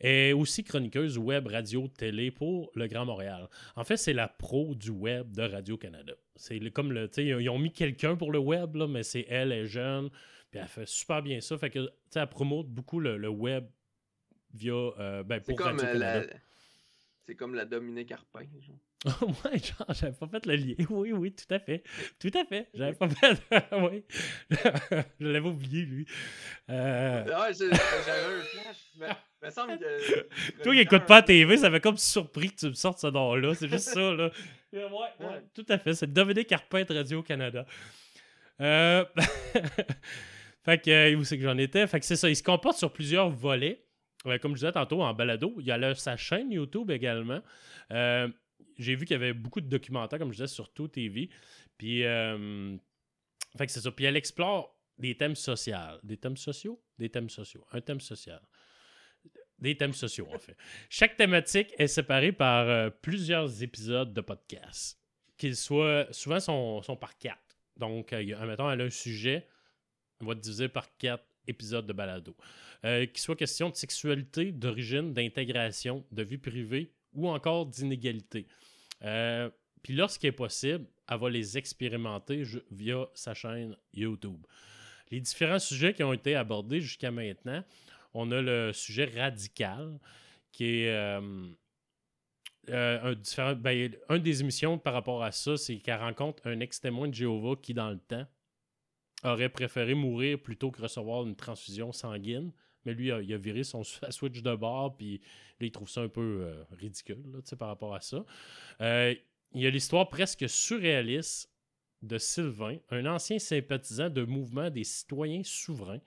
Et aussi chroniqueuse web, radio, télé pour le Grand Montréal. En fait, c'est la pro du web de Radio-Canada. C'est comme le. Ils ont mis quelqu'un pour le web, là, mais c'est elle, elle est jeune. Puis elle fait super bien ça. Fait que, tu sais, elle promote beaucoup le, le web via. euh, ben, C'est pour comme, euh, la... c'est comme la Dominique Arpin. genre. ouais, genre, j'avais pas fait le lien. Oui, oui, tout à fait. Tout à fait. J'avais pas fait. oui. Je l'avais oublié, lui. Euh, Ah, j'ai- j'avais un flash. Mais, me semble que. Toi qui écoutes pas la TV, ça fait comme surpris que tu me sortes ce nom-là. C'est juste ça, là. Ouais, ouais, Ouais. tout à fait. C'est Dominique Carpin de Radio-Canada. Euh... fait que, euh, où c'est que j'en étais? Fait que c'est ça. Il se comporte sur plusieurs volets. Comme je disais tantôt, en balado. Il y a sa chaîne YouTube également. Euh, J'ai vu qu'il y avait beaucoup de documentaires, comme je disais, sur tout TV. Puis, euh, que c'est ça. Puis elle explore des thèmes sociaux. Des thèmes sociaux? Des thèmes sociaux. Un thème social. Des thèmes sociaux, en fait. Chaque thématique est séparée par euh, plusieurs épisodes de podcast. Qu'ils soient, souvent, sont, sont par quatre. Donc, euh, mettons, elle a un sujet, on va diviser par quatre épisodes de balado. Euh, qu'il soit question de sexualité, d'origine, d'intégration, de vie privée ou encore d'inégalité. Euh, Puis lorsqu'il est possible, elle va les expérimenter via sa chaîne YouTube. Les différents sujets qui ont été abordés jusqu'à maintenant, on a le sujet radical, qui est euh, euh, ben, un des émissions par rapport à ça, c'est qu'elle rencontre un ex-témoin de Jéhovah qui, dans le temps, aurait préféré mourir plutôt que recevoir une transfusion sanguine Mais lui, il a, viré son switch de bord, puis là, il trouve ça un peu euh, ridicule là, par rapport à ça. Euh, il y a l'histoire presque surréaliste de Sylvain, un ancien sympathisant de mouvement des citoyens souverains.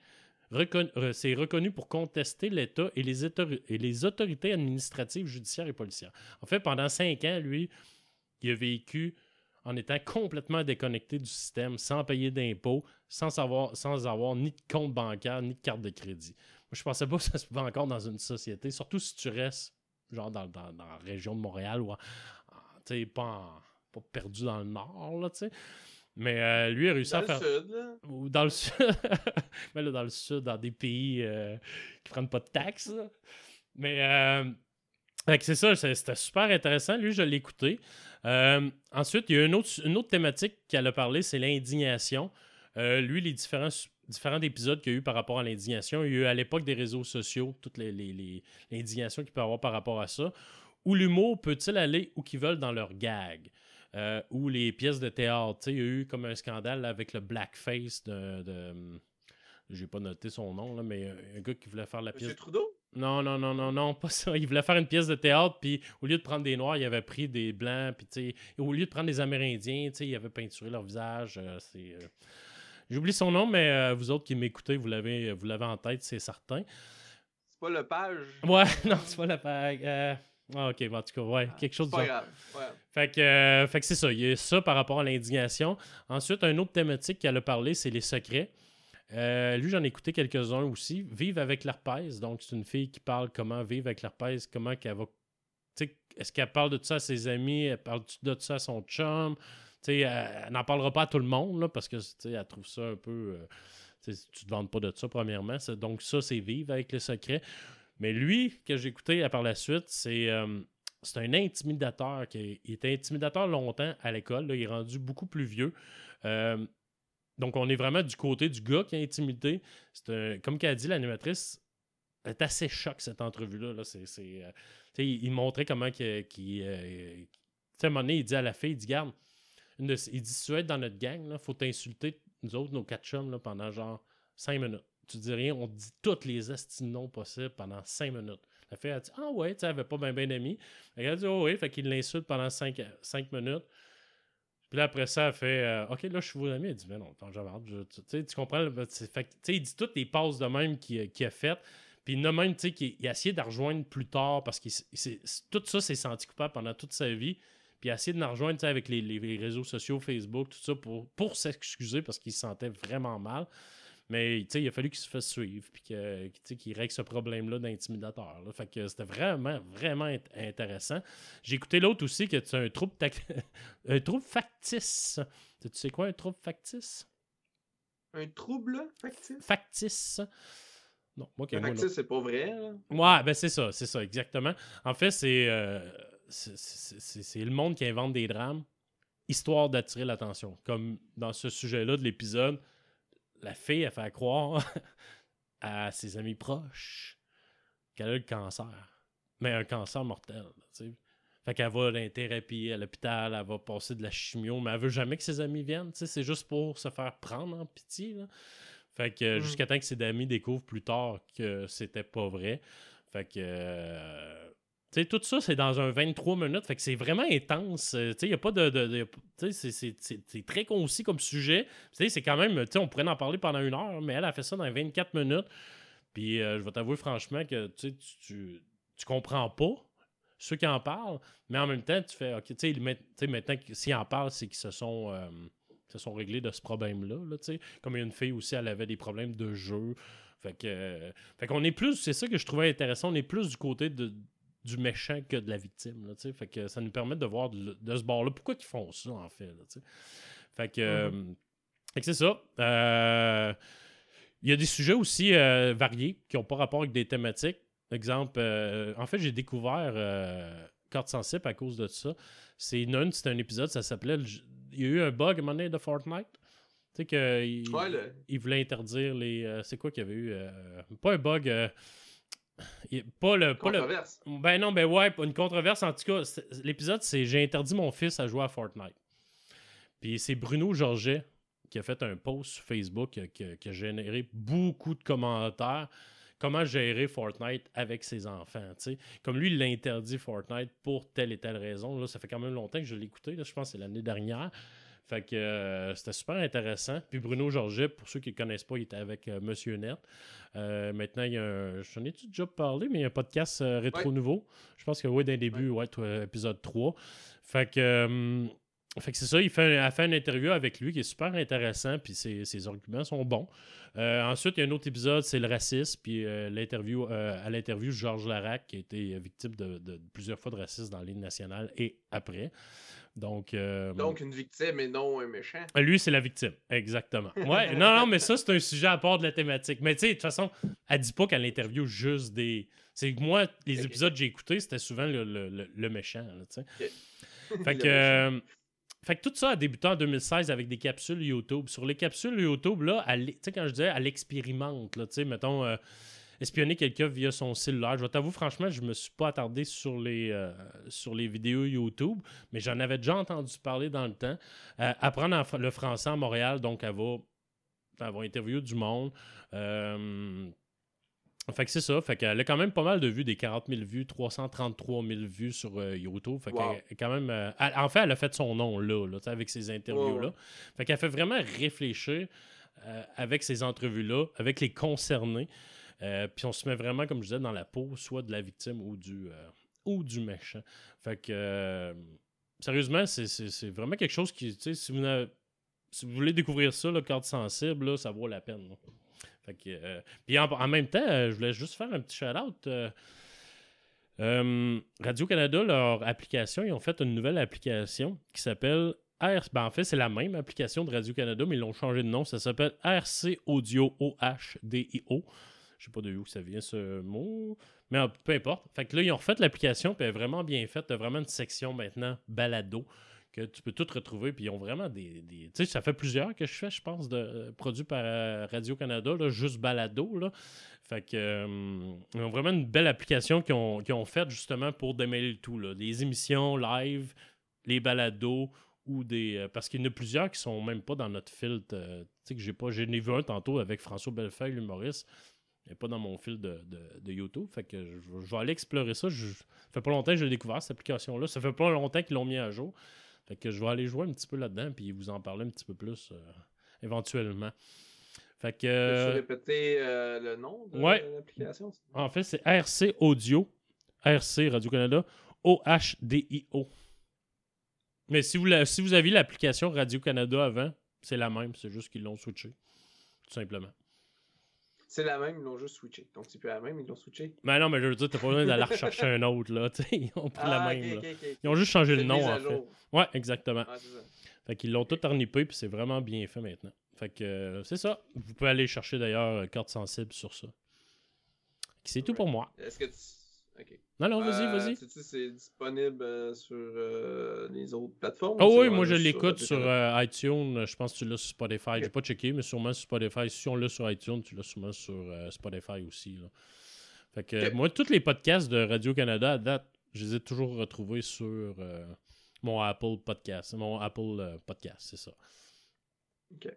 C'est reconnu pour contester l'État et les, et les autorités administratives, judiciaires et policières. En fait, pendant cinq ans, lui, il a vécu en étant complètement déconnecté du système, sans payer d'impôts, sans, sans avoir ni de compte bancaire, ni de carte de crédit. Je pensais pas que ça se pouvait encore dans une société, surtout si tu restes genre dans, la région de Montréal ou pas, pas perdu dans le nord, là, tu sais. Mais euh, lui a réussi à faire. Dans le sud, là. Ou dans le sud. Mais là, dans le sud, dans des pays euh, qui prennent pas de taxes. Mais euh, c'est ça, c'était super intéressant. Lui, je l'ai écouté. Euh, ensuite, il y a une autre, une autre thématique qu'elle a parlé, c'est l'indignation. Lui, les différents, différents épisodes qu'il y a eu par rapport à l'indignation, il y a eu à l'époque des réseaux sociaux, toute l'indignation qu'il peut avoir par rapport à ça. Où l'humour peut-il aller où qu'ils veulent dans leur gag? Euh, ou les pièces de théâtre. il y a eu comme un scandale avec le blackface de. de j'ai pas noté son nom, là, mais un gars qui voulait faire la pièce. Trudeau? Non, non, non, non, non, pas ça. Il voulait faire une pièce de théâtre, puis au lieu de prendre des Noirs, il avait pris des Blancs, puis au lieu de prendre des Amérindiens, il avait peinturé leur visage. Euh, c'est. Euh, j'oublie son nom, mais euh, vous autres qui m'écoutez, vous l'avez, vous l'avez en tête, c'est certain. C'est pas le page. Ouais, non, c'est pas le page. Ah, ok, en tout cas, ouais, quelque chose de. Pas grave. Fait que, fait que c'est ça. Il y a ça par rapport à l'indignation. Ensuite, un autre thématique qu'elle a parlé, c'est les secrets. Euh, lui, j'en ai écouté quelques-uns aussi. Vive avec l'herpès. Donc, c'est une fille qui parle comment vivre avec l'herpès, comment qu'elle va. Est-ce qu'elle parle de ça à ses amis, elle parle de ça à son chum? Elle, elle n'en parlera pas à tout le monde là, parce que elle trouve ça un peu. Euh, tu ne te vantes pas de ça, premièrement. Donc, ça, c'est vivre avec le secret. Mais lui, que j'ai écouté par la suite, c'est. Euh, c'est un intimidateur qui il était intimidateur longtemps à l'école. Il est rendu beaucoup plus vieux. Donc, on est vraiment du côté du gars qui a intimidé. C'est comme qu'a dit l'animatrice, est assez choc cette entrevue-là. C'est, euh, il, montrait comment qu'il. Euh, un moment donné, il dit à la fille, il dit, garde, il dit, si tu veux être dans notre gang, il faut t'insulter, nous autres, nos quatre chums, pendant genre cinq minutes. Tu dis rien, on dit toutes les estimes possibles pendant cinq minutes. La fille a dit, ah ouais, tu elle pas bien ben d'amis. Elle a dit, oh oui, fait qu'il l'insulte pendant cinq, cinq minutes. Puis là, après ça, elle fait euh, OK, là, je suis vos amis. Elle dit Mais non, attends, tu, sais, tu comprends fait, Il dit toutes les passes de même qu'il a faites. Puis il a même, tu qu'il a essayé de rejoindre plus tard parce que tout ça s'est senti coupable pendant toute sa vie. Puis il a essayé de nous rejoindre avec les, les, réseaux sociaux, Facebook, tout ça, pour, pour s'excuser parce qu'il se sentait vraiment mal. Mais il a fallu qu'il se fasse suivre puis qu'il règle ce problème-là d'intimidateur. Fait que c'était vraiment, vraiment intéressant. J'ai écouté l'autre aussi que c'est un trouble un trouble factice. Tu sais quoi un trouble factice? Un trouble factice? Factice. Non, moi, factice, c'est pas vrai. Ouais, ben c'est ça, c'est ça, exactement. En fait, c'est euh, c'est le monde qui invente des drames, histoire d'attirer l'attention. Comme dans ce sujet-là de l'épisode, la fille a fait croire à ses amis proches qu'elle a le cancer. Mais un cancer mortel. Fait qu'elle va dans thérapie à l'hôpital, elle va passer de la chimio, mais elle veut jamais que ses amis viennent. C'est juste pour se faire prendre en pitié. Fait que mm. jusqu'à temps que ses amis découvrent plus tard que c'était pas vrai. Fait que euh, tout ça, c'est dans un 23 minutes. Fait que c'est vraiment intense. Euh, il a pas de. c'est très concis comme sujet. C'est quand même. On pourrait en parler pendant une heure, mais elle a fait ça dans 24 minutes. Puis euh, je vais t'avouer franchement que tu, tu, tu comprends pas ceux qui en parlent, mais en même temps, tu fais OK, tu sais, maintenant, s'ils en parlent, c'est qu'ils se sont. Euh, se sont réglés de ce problème-là. Là, Comme une fille aussi, elle avait des problèmes de jeu. Fait que, fait qu'on est plus, c'est ça que je trouvais intéressant, on est plus du côté de, du méchant que de la victime. Là, fait que ça nous permet de voir de, ce bord-là pourquoi ils font ça, en fait. fait que, euh, c'est ça. Euh, il y a des sujets aussi euh, variés qui n'ont pas rapport avec des thématiques. Exemple, en fait, j'ai découvert Carte Sensible à cause de ça. C'est une, c'est un épisode, ça s'appelait. Il y a eu un bug à un moment donné de Fortnite. Tu sais qu'il il voulait interdire les. c'est quoi qu'il y avait eu Pas un bug pas le. controverse. ben non, ben ouais, une controverse. En tout cas, l'épisode, c'est J'ai interdit mon fils à jouer à Fortnite. Puis c'est Bruno Georget qui a fait un post sur Facebook qui, a généré beaucoup de commentaires. comment gérer Fortnite avec ses enfants. sais? Comme lui, il l'a interdit Fortnite pour telle et telle raison. Là, ça fait quand même longtemps que je l'ai écouté. Là, je pense que c'est l'année dernière. Fait que euh, c'était super intéressant. Puis Bruno Georget, pour ceux qui ne connaissent pas, il était avec euh, Monsieur Net. Euh, maintenant, il y a un. J'en ai-tu déjà parlé, mais il y a un podcast rétro nouveau. Je pense que oui, d'un début, ouais, épisode 3. Fait que. Fait que c'est ça, il fait, a fait une interview avec lui qui est super intéressant, puis ses, arguments sont bons. ensuite, il y a un autre épisode, c'est le racisme, puis l'interview, à l'interview, Georges Larac, qui a été victime de, de, plusieurs fois de racisme dans l'île nationale et après. Donc, euh, Donc, une victime et non un méchant. Lui, c'est la victime, exactement. Ouais, non, non, mais ça, c'est un sujet à part de la thématique. Mais tu sais, de toute façon, elle dit pas qu'elle interview juste des. C'est que moi, les épisodes que j'ai écoutés, c'était souvent le, le, le méchant. Là, fait, que, euh, fait que tout ça a débuté en 2016 avec des capsules YouTube. Sur les capsules YouTube, là, tu sais, quand je disais, elle expérimente, tu sais, mettons. Euh, espionner quelqu'un via son cellulaire. Je vais t'avouer, franchement, je me suis pas attardé sur les, euh, sur les vidéos YouTube, mais j'en avais déjà entendu parler dans le temps. Euh, apprendre le français à Montréal, donc elle va, avoir interviewé du monde. Euh, fait que c'est ça. Fait qu'elle a quand même pas mal de vues, des 40 000 vues, 333 000 vues sur YouTube. Fait qu'elle quand même. en fait, elle a fait son nom là, là avec ces interviews-là. Fait qu'elle fait vraiment réfléchir avec ces entrevues-là, avec les concernés. Euh, puis on se met vraiment, comme je disais, dans la peau, soit de la victime ou du, euh, ou du méchant. Fait que, euh, sérieusement, c'est vraiment quelque chose qui, tu sais, si vous, voulez découvrir ça, le carte sensible, ça vaut la peine. Fait que, puis en, même temps, je voulais juste faire un petit shout-out. Radio-Canada, leur application, ils ont fait une nouvelle application qui s'appelle. Ben en fait, c'est la même application de Radio-Canada, mais ils l'ont changé de nom. Ça s'appelle RC Audio O-H-D-I-O. Je sais pas de où ça vient ce mot. Mais euh, peu importe. Fait que là, ils ont refait l'application, puis elle est vraiment bien faite. Tu as vraiment une section maintenant balado que tu peux tout retrouver. Puis ils ont vraiment des. tu sais, ça fait plusieurs que je fais, je pense, de euh, produits par euh, Radio-Canada, juste balado. Là. Fait que ils ont vraiment une belle application qu'ils ont, ont faite justement pour démêler le tout. Là. Les émissions live, les balados ou des. parce qu'il y en a plusieurs qui sont même pas dans notre filtre. tu sais, que j'ai pas. J'en ai vu un tantôt avec François Bellefeuille, l'humoriste n'est pas dans mon fil de, YouTube. Fait que je, vais aller explorer ça. Je, ça fait pas longtemps que j'ai découvert cette application-là. Ça fait pas longtemps qu'ils l'ont mis à jour. Fait que je vais aller jouer un petit peu là-dedans puis vous en parler un petit peu plus euh, éventuellement. Fait que. Peux-tu répéter euh, le nom de l'application? En fait, c'est RC Audio. RC Radio-Canada. O-H-D-I-O. Mais si vous, si vous aviez l'application Radio-Canada avant, c'est la même. C'est juste qu'ils l'ont switché. Tout simplement. C'est la même, ils l'ont juste switché. Donc c'est plus la même, ils l'ont switché. Mais non, mais je veux dire, t'as pas besoin d'aller rechercher un autre, là. ils ont pris la ah, même. ils ont juste changé le nom, en fait. Ouais, exactement. Ah, fait qu'ils l'ont tout ornipé, puis c'est vraiment bien fait maintenant. Fait que euh, c'est ça. Vous pouvez aller chercher d'ailleurs euh, carte sensible sur ça. C'est tout pour moi. Est-ce que tu non, non, vas-y, vas-y. Euh, c'est disponible euh, sur euh, les autres plateformes? Oh oui, moi je l'écoute sur, iTunes. Je pense que tu l'as sur Spotify. Je J'ai pas checké, mais sûrement sur Spotify. Si on l'a sur iTunes, tu l'as sûrement sur Spotify aussi. Fait que moi, tous les podcasts de Radio-Canada à date, je les ai toujours retrouvés sur mon Apple Podcast. Mon Apple Podcast, c'est ça. OK.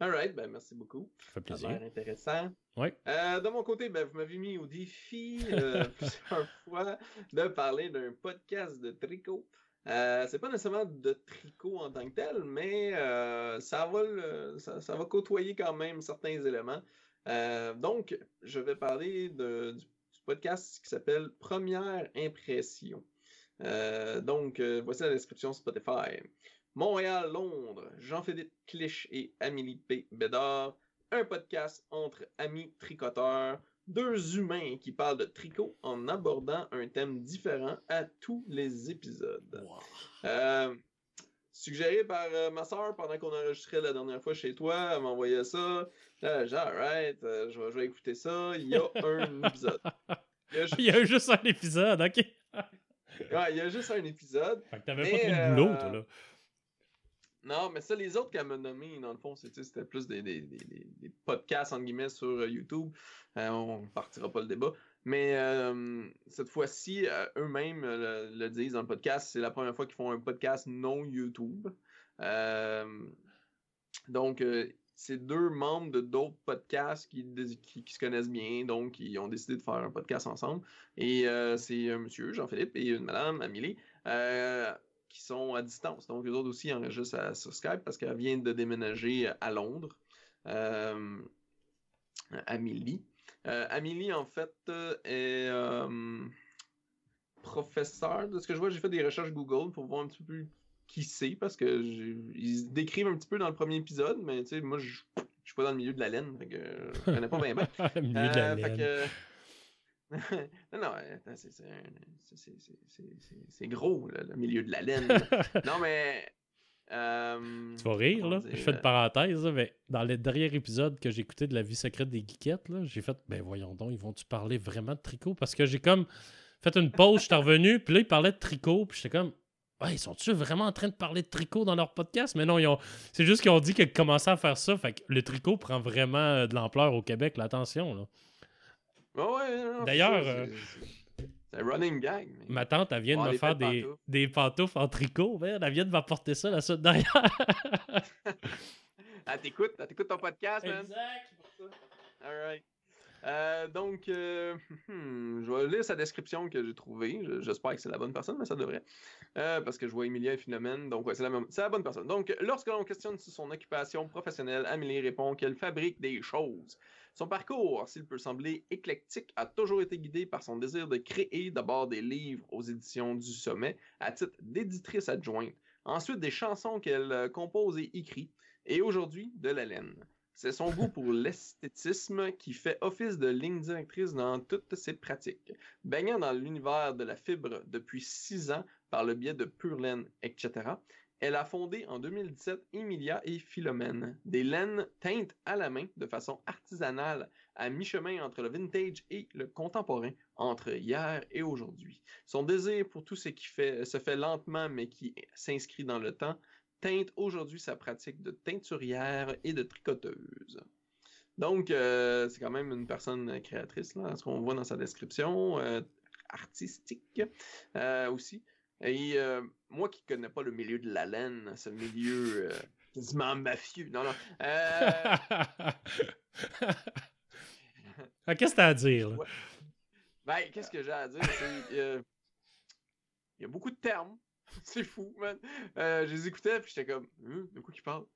Alright, ben merci beaucoup. Ça fait plaisir. Ça intéressant. Oui. Euh, de mon côté, ben, vous m'avez mis au défi euh, plusieurs fois de parler d'un podcast de tricot. Euh, c'est pas nécessairement de tricot en tant que tel, mais euh, ça, va ça, va côtoyer quand même certains éléments. donc, je vais parler de, du, podcast qui s'appelle Première Impression. donc, voici la description Spotify. Montréal-Londres, Jean-Philippe Clich et Amélie P. Bédard, un podcast entre amis tricoteurs, deux humains qui parlent de tricot en abordant un thème différent à tous les épisodes. Euh, suggéré par euh, ma soeur pendant qu'on enregistrait la dernière fois chez toi, elle m'envoyait ça. Là, genre, alright, euh, je, vais, écouter ça. Il y a un épisode. Il y a, juste un épisode, ok. ouais, il y a juste un épisode. Fait que t'avais pas trop de boulot, toi, là. Non, mais ça, les autres qu'elle m'a nommés, dans le fond, c'était plus des, des, des, podcasts, entre guillemets, sur euh, YouTube. Euh, on partira pas le débat. Mais euh, cette fois-ci, eux-mêmes le, disent dans le podcast. C'est la première fois qu'ils font un podcast non YouTube. donc, c'est deux membres de d'autres podcasts qui, qui, se connaissent bien, donc ils ont décidé de faire un podcast ensemble. Et c'est un monsieur, Jean-Philippe, et une madame, Amélie, qui sont à distance. Donc, eux autres aussi enregistrent à, sur Skype parce qu'elle vient de déménager à Londres. Euh, Amélie. Amélie, en fait, est professeur. De ce que je vois, j'ai fait des recherches Google pour voir un petit peu qui c'est parce que ils décrivent un petit peu dans le premier épisode, mais tu sais, moi je suis pas dans le milieu de la laine, fait que je connais pas bien bien. le milieu de la euh, laine. non, non, c'est gros, le milieu de la laine. non, mais. Euh, tu vas rire, là. je fais une euh, parenthèse, mais dans le dernier épisode que j'ai écouté de La vie secrète des geekettes, j'ai fait, ben voyons donc, ils vont-tu parler vraiment de tricot? Parce que j'ai comme fait une pause, je suis revenu, puis là, ils parlaient de tricot, puis j'étais comme, ils sont-tu vraiment en train de parler de tricot dans leur podcast? Mais non, ils ont... c'est juste qu'ils ont dit qu'ils commençaient à faire ça. Fait que le tricot prend vraiment euh, de l'ampleur au Québec, l'attention. Là. Ouais, D'ailleurs. Euh, c'est un running gang. Ma tante, elle vient de me faire des, des, pantoufles en tricot. Elle vient de m'apporter ça la suite derrière. elle t'écoute, elle t'écoute ton podcast, man. Exact. All right. Euh, donc, euh, je vais lire sa description que j'ai trouvée. J'espère que c'est la bonne personne, mais ça devrait. Euh, parce que je vois Emilia et Philomène. Donc, ouais, c'est la, la, bonne personne. Donc, lorsque l'on questionne sur son occupation professionnelle, Amélie répond qu'elle fabrique des choses. Son parcours, s'il peut sembler éclectique, a toujours été guidé par son désir de créer d'abord des livres aux éditions du Sommet à titre d'éditrice adjointe, ensuite des chansons qu'elle compose et écrit, et aujourd'hui de la laine. C'est son goût pour l'esthétisme qui fait office de ligne directrice dans toutes ses pratiques. Baignant dans l'univers de la fibre depuis six ans par le biais de Pure Laine, etc., elle a fondé en 2017 Emilia et Philomène, des laines teintes à la main de façon artisanale, à mi-chemin entre le vintage et le contemporain, entre hier et aujourd'hui. Son désir pour tout ce qui se fait lentement mais qui s'inscrit dans le temps teinte aujourd'hui sa pratique de teinturière et de tricoteuse. Donc, euh, c'est quand même une personne créatrice, là, ce qu'on voit dans sa description, euh, artistique euh, aussi. Et moi qui connais pas le milieu de la laine, ce milieu quasiment mafieux. Non, non. Ah, qu'est-ce que tu as à dire? Là? Ben, qu'est-ce que j'ai à dire? Il y a beaucoup de termes c'est fou, man. Euh, je les écoutais, puis j'étais comme, hein, de quoi qu'ils parlent?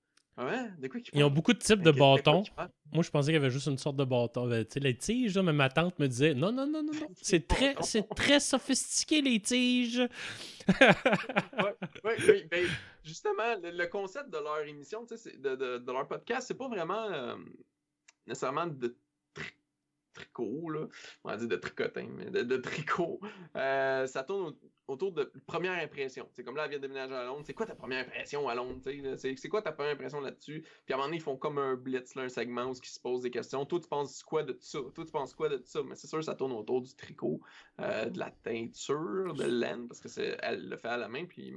Ah ouais, de quoi? Ils ont beaucoup de types de bâtons. Moi, je pensais qu'il y avait juste une sorte de bâton. Tu sais, les tiges, mais ma tante me disait, non, non, non, non, non. C'est très, c'est très sophistiqué, les tiges. ouais, ouais, oui, ben, justement, le, concept de leur émission, de, leur podcast, c'est pas vraiment euh, nécessairement de tricot, on va dire de tricotin, mais de, tricot. Euh, ça tourne autour de première impression. C'est comme là, elle vient de déménager à Londres. C'est quoi ta première impression à Londres? C'est quoi ta première impression là-dessus? Puis à un moment donné, ils font comme un blitz, un segment où ils se posent des questions. Toi, tu penses quoi de ça? Toi, tu penses quoi de ça? Mais c'est sûr, ça tourne autour du tricot, euh, de la teinture, de laine, parce que c'est elle le fait à la main. Puis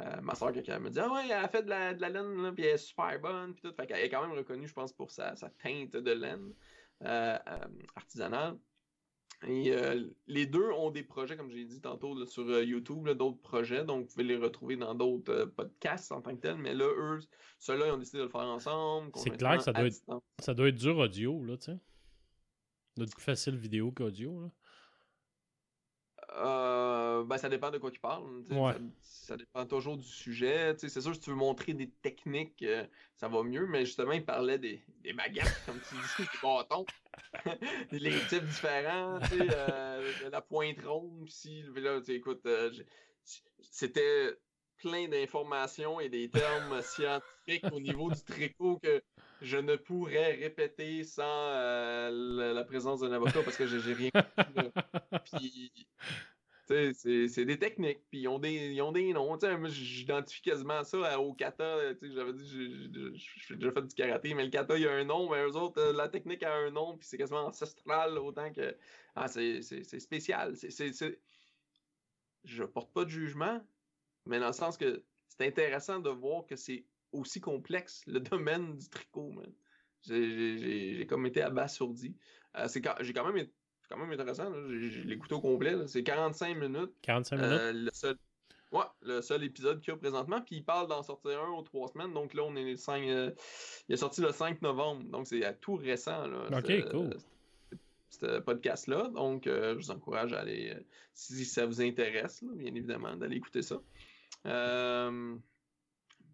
euh, ma soeur, quelqu'un me dit Ah ouais, elle a fait de la, laine, là, puis elle est super bonne. Puis tout. Fait qu'elle est quand même reconnue, je pense, pour sa teinte de laine. Euh, euh, artisanale. Et euh, les deux ont des projets, comme j'ai dit tantôt, sur YouTube, d'autres projets. Donc, vous pouvez les retrouver dans d'autres podcasts en tant que tel. Mais là, eux, ceux-là, ils ont décidé de le faire ensemble. C'est clair que ça doit, être, ça doit être dur audio, là, tu sais. Ça plus facile vidéo qu'audio, là. Euh, ben, ça dépend de quoi tu parles. Ça, dépend toujours du sujet. C'est sûr, si tu veux montrer des techniques, euh, ça va mieux, mais justement, il parlait des, des baguettes, comme tu dis, des bâtons. les types différents, euh, la pointe ronde. Si, là, écoute, c'était plein d'informations et des termes scientifiques au niveau du tricot que je ne pourrais répéter sans la, présence d'un avocat parce que j'ai rien Puis c'est des techniques, puis ils ont des, ils ont des noms. J'identifie quasiment ça au kata. J'avais dit, j'ai déjà fait du karaté, mais le kata, il y a un nom, mais eux autres, euh, la technique a un nom, puis c'est quasiment ancestral autant que. Ah, c'est spécial. C'est. Je porte pas de jugement, mais dans le sens que c'est intéressant de voir que c'est aussi complexe le domaine du tricot, J'ai comme été abasourdi. Euh, j'ai quand même quand même intéressant. J'ai l'écouté au complet. C'est 45 minutes. 45 minutes? Euh, Ouais, le seul épisode qu'il y a présentement. Puis il parle d'en sortir un aux trois semaines. Donc là, on est le 5. euh, il est sorti le 5 novembre. Donc c'est à tout récent. Là, Ok, cool. Ce podcast-là. Donc euh, je vous encourage à aller, euh, si ça vous intéresse, là, bien évidemment, d'aller écouter ça. Euh,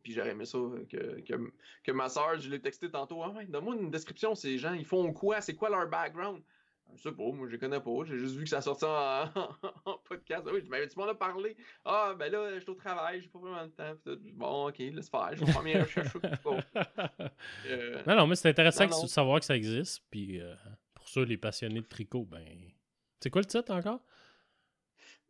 Puis j'aurais aimé ça euh, que, que, que ma soeur, je l'ai texté tantôt. Ah ouais, donne-moi une description, ces gens, ils font quoi? C'est quoi leur background? Je sais pas, moi je les connais pas. J'ai juste vu que ça sortait en, en podcast. Ah oui, je m'avais tu m'en as parlé. Ah ben là, je suis au travail, j'ai pas vraiment le temps. Bon, ok, laisse faire. Je vais faire mes recherches. Euh, non, non, mais c'est intéressant Non, que- non. de savoir que ça existe. Puis euh, pour ceux, les passionnés de tricot, ben. C'est quoi le titre encore?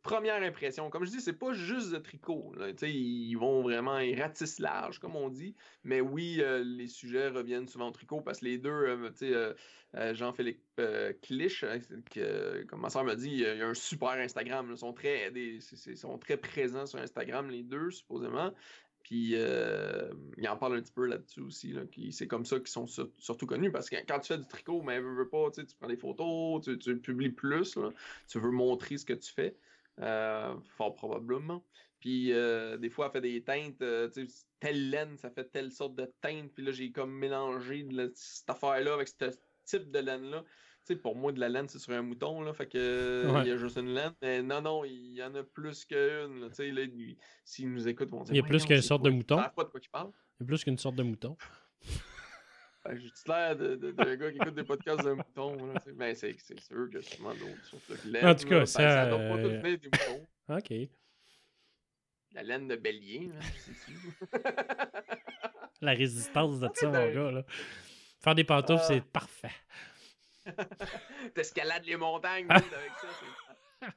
Première impression. Comme je dis, c'est pas juste de tricot. Ils vont vraiment, ils ratissent large, comme on dit. Mais oui, euh, les sujets reviennent souvent au tricot parce que les deux, euh, euh, Jean-Philippe Clich, hein, comme ma soeur m'a dit, il a un super Instagram. Ils sont très, sont très présents sur Instagram, les deux, supposément. Puis, il en parle un petit peu là-dessus aussi. C'est comme ça qu'ils sont sur- surtout connus parce que quand tu fais du tricot, mais pas, tu prends des photos, tu, publies plus, tu veux montrer ce que tu fais. Euh, fort probablement. Puis euh, des fois, elle fait des teintes, euh, tu sais, telle laine, ça fait telle sorte de teinte. Puis là, j'ai comme mélangé de la- cette affaire-là avec ce type de laine-là. Tu sais, pour moi, de la laine, c'est sur un mouton, là. Fait que Ouais. il y a juste une laine. Mais non, non, il y en a plus qu'une. sais, là, s'ils nous écoutent, ils vont dire Il y a plus qu'une sorte de mouton. Qu'ils parlent. C'est plus qu'une sorte de mouton. J'ai l'air de- de- d'un gars qui écoute des podcasts d'un mouton. Là, mais c'est sûr que sûrement d'autres sortes de laine. En tout cas, là. Ben, ça, ça doit pas euh, des moutons. Ok. La laine de bélier, là. La résistance de ça, mon ben- gars. Là. Faire des pantoufles, Ah. c'est parfait. T'escalades les montagnes dude, avec ça.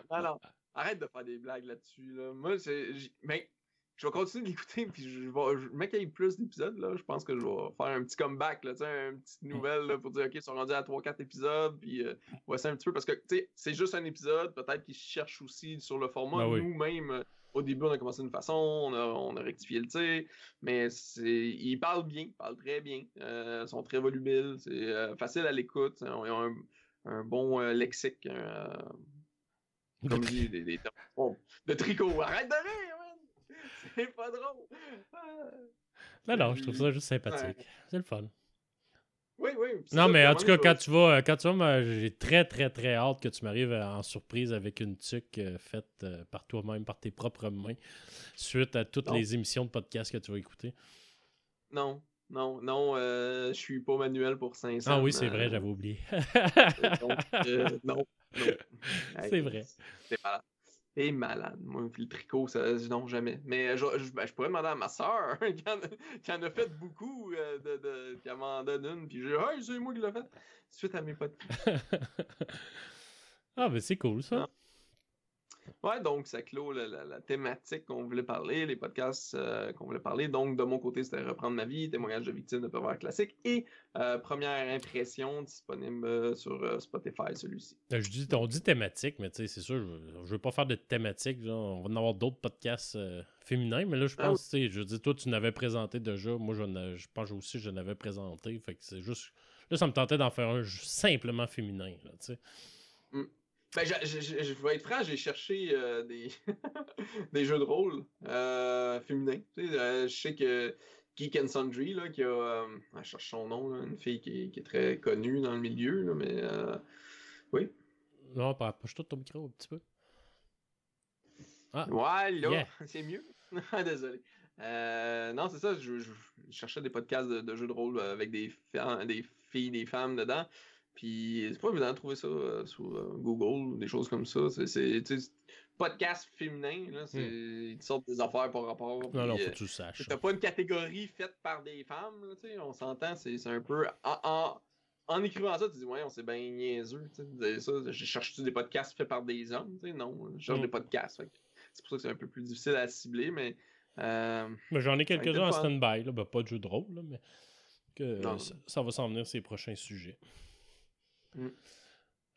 non, non. Arrête de faire des blagues là-dessus. Là. Moi, c'est. Mais je vais continuer d'écouter. Puis je vais. Je... Mec, il y a plus d'épisodes. là. Je pense que je vais faire un petit comeback. Là, une petite nouvelle là, pour dire OK, ils sont rendus à 3-4 épisodes. Puis euh, voici un petit peu. Parce que, tu sais, c'est juste un épisode. Peut-être qu'ils cherchent aussi sur le format. Ben. Nous-mêmes. euh, Au début, on a commencé d'une façon, on a, on a rectifié le tir, mais c'est, ils parlent bien, ils parlent très bien, euh, ils sont très volubiles, c'est euh, facile à l'écoute, ils ont, ils ont un, un bon euh, lexique, euh, comme dis, des, des bon, de tricot. Arrête de rire! C'est pas drôle! Ah. Non, non, je trouve ça juste sympathique. Ouais. C'est le fun. Oui, oui. Non, mais en tout cas, donné, quand tu vas, quand tu vas, j'ai très, très, très hâte que tu m'arrives en surprise avec une tuque euh, faite euh, par toi-même, par tes propres mains, suite à toutes Non. les émissions de podcast que tu vas écouter. Non, non, non, euh, je suis pas manuel pour 500. Ah oui, c'est euh, vrai, j'avais oublié. donc, euh, non, non. C'est vrai. C'est malade. C'est malade. Moi, le tricot, ça, non, jamais. Mais je, je, ben, je pourrais demander à ma soeur, qui, en a- qui en a fait beaucoup, euh, de, de, elle m'en donne une, puis je dis, hey, c'est moi qui l'ai fait. Suite à mes potes. ah, mais c'est cool, ça. Ouais, donc ça clôt la, la- la thématique qu'on voulait parler, les podcasts euh, qu'on voulait parler. Donc, de mon côté, c'était reprendre ma vie, témoignage de victimes de pervers classique et euh, première impression disponible euh, sur euh, Spotify, celui-ci. Je dis, on dit thématique, mais tu sais, c'est sûr, je, je veux pas faire de thématique. genre, on va en avoir d'autres podcasts féminins, mais là, je Ah pense, tu sais, je dire, toi, tu n'avais présenté déjà. Moi, je, je pense aussi que je n'avais présenté. Fait que c'est juste. Là, ça me tentait d'en faire un simplement féminin, là, tu sais. Ben, je, je- je- je vais être franc, j'ai cherché euh, des, des jeux de rôle euh, féminins. Tu sais, euh, je sais que Geek and Sundry, là, qui a. euh, ah, je cherche son nom, là, une fille qui est, qui est très connue dans le milieu, là, mais. euh, oui. Non, approche-toi de ton micro un petit peu. Ah, Ouais, là, Yeah. c'est mieux. Désolé. Non, c'est ça, je, je- cherchais des podcasts de, de jeux de rôle avec des, des filles, des femmes dedans. Puis c'est pas évident de trouver ça euh, sur euh, Google ou des choses comme ça. C'est, podcast féminin, là, c'est, ils te sortent des affaires par rapport. non, puis, non, faut euh, que tu le saches. T'as pas une catégorie faite par des femmes, là, on s'entend, c'est, un peu. En, en, en écrivant ça, tu dis, ouais, on s'est bien niaiseux. ça, je cherche-tu des podcasts faits par des hommes? Tu sais, non, je cherche Mm. des podcasts. c'est pour ça que c'est un peu plus difficile à cibler, mais. euh, Mais j'en ai quelques-uns en stand-by. Ben, pas de jeu de rôle, là, mais que ça, ça va s'en venir ces prochains sujets. Mm.